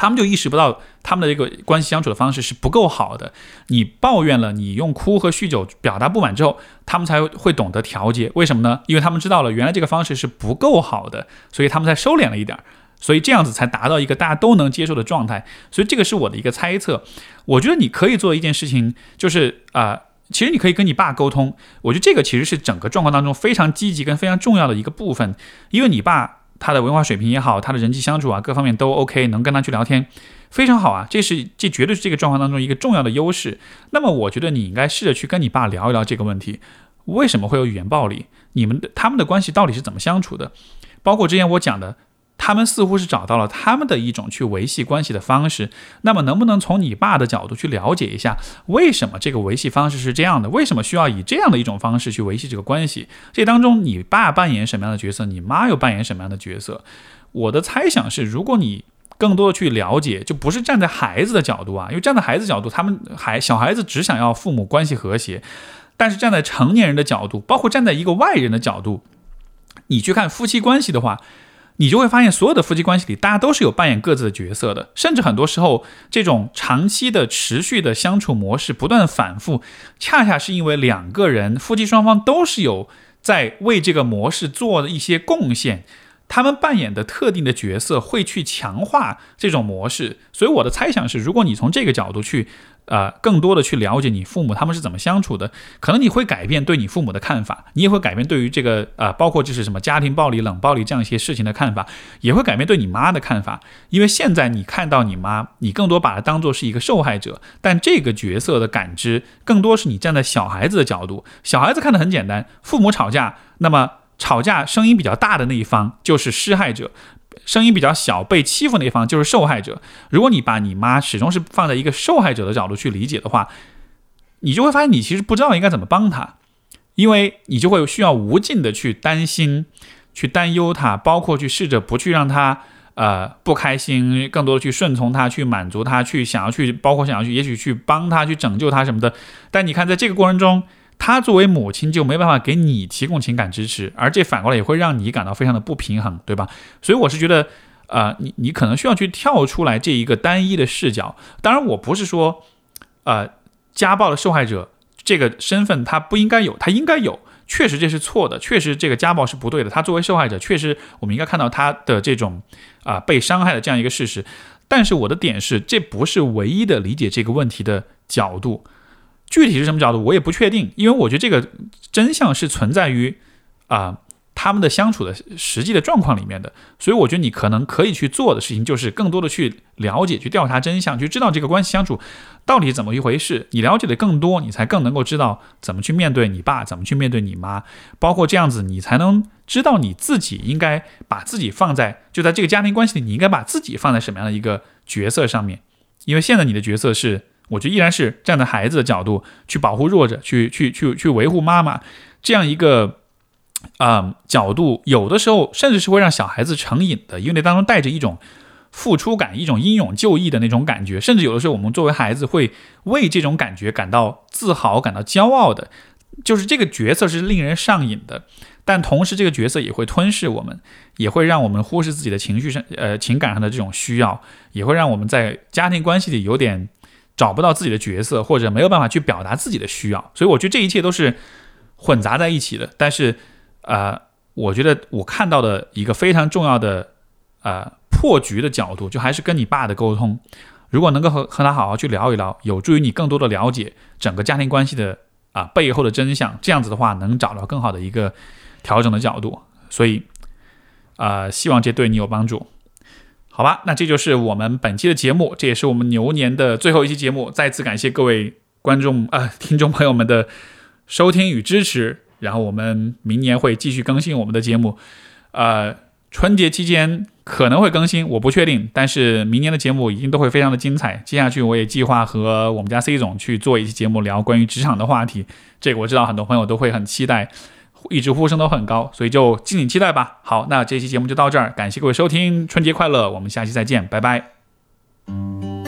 他们就意识不到他们的这个关系相处的方式是不够好的。你抱怨了，你用哭和酗酒表达不满之后，他们才会懂得调节。为什么呢？因为他们知道了原来这个方式是不够好的，所以他们才收敛了一点儿。所以这样子才达到一个大家都能接受的状态。所以这个是我的一个猜测。我觉得你可以做一件事情，就是啊，其实你可以跟你爸沟通。我觉得这个其实是整个状况当中非常积极跟非常重要的一个部分，因为你爸。他的文化水平也好，他的人际相处啊，各方面都 OK，能跟他去聊天，非常好啊。这是这绝对是这个状况当中一个重要的优势。那么，我觉得你应该试着去跟你爸聊一聊这个问题，为什么会有语言暴力？你们他们的关系到底是怎么相处的？包括之前我讲的。他们似乎是找到了他们的一种去维系关系的方式。那么，能不能从你爸的角度去了解一下，为什么这个维系方式是这样的？为什么需要以这样的一种方式去维系这个关系？这当中，你爸扮演什么样的角色？你妈又扮演什么样的角色？我的猜想是，如果你更多的去了解，就不是站在孩子的角度啊，因为站在孩子角度，他们孩小孩子只想要父母关系和谐。但是站在成年人的角度，包括站在一个外人的角度，你去看夫妻关系的话。你就会发现，所有的夫妻关系里，大家都是有扮演各自的角色的。甚至很多时候，这种长期的、持续的相处模式不断反复，恰恰是因为两个人夫妻双方都是有在为这个模式做一些贡献。他们扮演的特定的角色会去强化这种模式，所以我的猜想是，如果你从这个角度去，呃，更多的去了解你父母他们是怎么相处的，可能你会改变对你父母的看法，你也会改变对于这个呃，包括就是什么家庭暴力、冷暴力这样一些事情的看法，也会改变对你妈的看法，因为现在你看到你妈，你更多把她当做是一个受害者，但这个角色的感知更多是你站在小孩子的角度，小孩子看的很简单，父母吵架，那么。吵架声音比较大的那一方就是施害者，声音比较小被欺负那一方就是受害者。如果你把你妈始终是放在一个受害者的角度去理解的话，你就会发现你其实不知道应该怎么帮他，因为你就会需要无尽的去担心、去担忧他，包括去试着不去让他呃不开心，更多的去顺从他、去满足他、去想要去，包括想要去，也许去帮他、去拯救他什么的。但你看，在这个过程中。他作为母亲就没办法给你提供情感支持，而这反过来也会让你感到非常的不平衡，对吧？所以我是觉得，呃，你你可能需要去跳出来这一个单一的视角。当然，我不是说，呃，家暴的受害者。这个身份他不应该有，他应该有，确实这是错的，确实这个家暴是不对的。他作为受害者，确实我们应该看到他的这种啊被伤害的这样一个事实。但是我的点是，这不是唯一的理解这个问题的角度。具体是什么角度，我也不确定，因为我觉得这个真相是存在于啊。他们的相处的实际的状况里面的，所以我觉得你可能可以去做的事情，就是更多的去了解、去调查真相，去知道这个关系相处到底怎么一回事。你了解的更多，你才更能够知道怎么去面对你爸，怎么去面对你妈，包括这样子，你才能知道你自己应该把自己放在就在这个家庭关系里，你应该把自己放在什么样的一个角色上面。因为现在你的角色是，我觉得依然是站在孩子的角度去保护弱者，去去去去维护妈妈这样一个。啊，角度有的时候甚至是会让小孩子成瘾的，因为那当中带着一种付出感，一种英勇就义的那种感觉。甚至有的时候，我们作为孩子会为这种感觉感到自豪、感到骄傲的，就是这个角色是令人上瘾的。但同时，这个角色也会吞噬我们，也会让我们忽视自己的情绪上、呃情感上的这种需要，也会让我们在家庭关系里有点找不到自己的角色，或者没有办法去表达自己的需要。所以，我觉得这一切都是混杂在一起的。但是。呃，我觉得我看到的一个非常重要的呃破局的角度，就还是跟你爸的沟通。如果能够和和他好好去聊一聊，有助于你更多的了解整个家庭关系的啊背后的真相。这样子的话，能找到更好的一个调整的角度。所以，呃，希望这对你有帮助。好吧，那这就是我们本期的节目，这也是我们牛年的最后一期节目。再次感谢各位观众啊听众朋友们的收听与支持。然后我们明年会继续更新我们的节目，呃，春节期间可能会更新，我不确定。但是明年的节目一定都会非常的精彩。接下去我也计划和我们家 C 总去做一期节目，聊关于职场的话题。这个我知道很多朋友都会很期待，一直呼声都很高，所以就敬请期待吧。好，那这期节目就到这儿，感谢各位收听，春节快乐，我们下期再见，拜拜。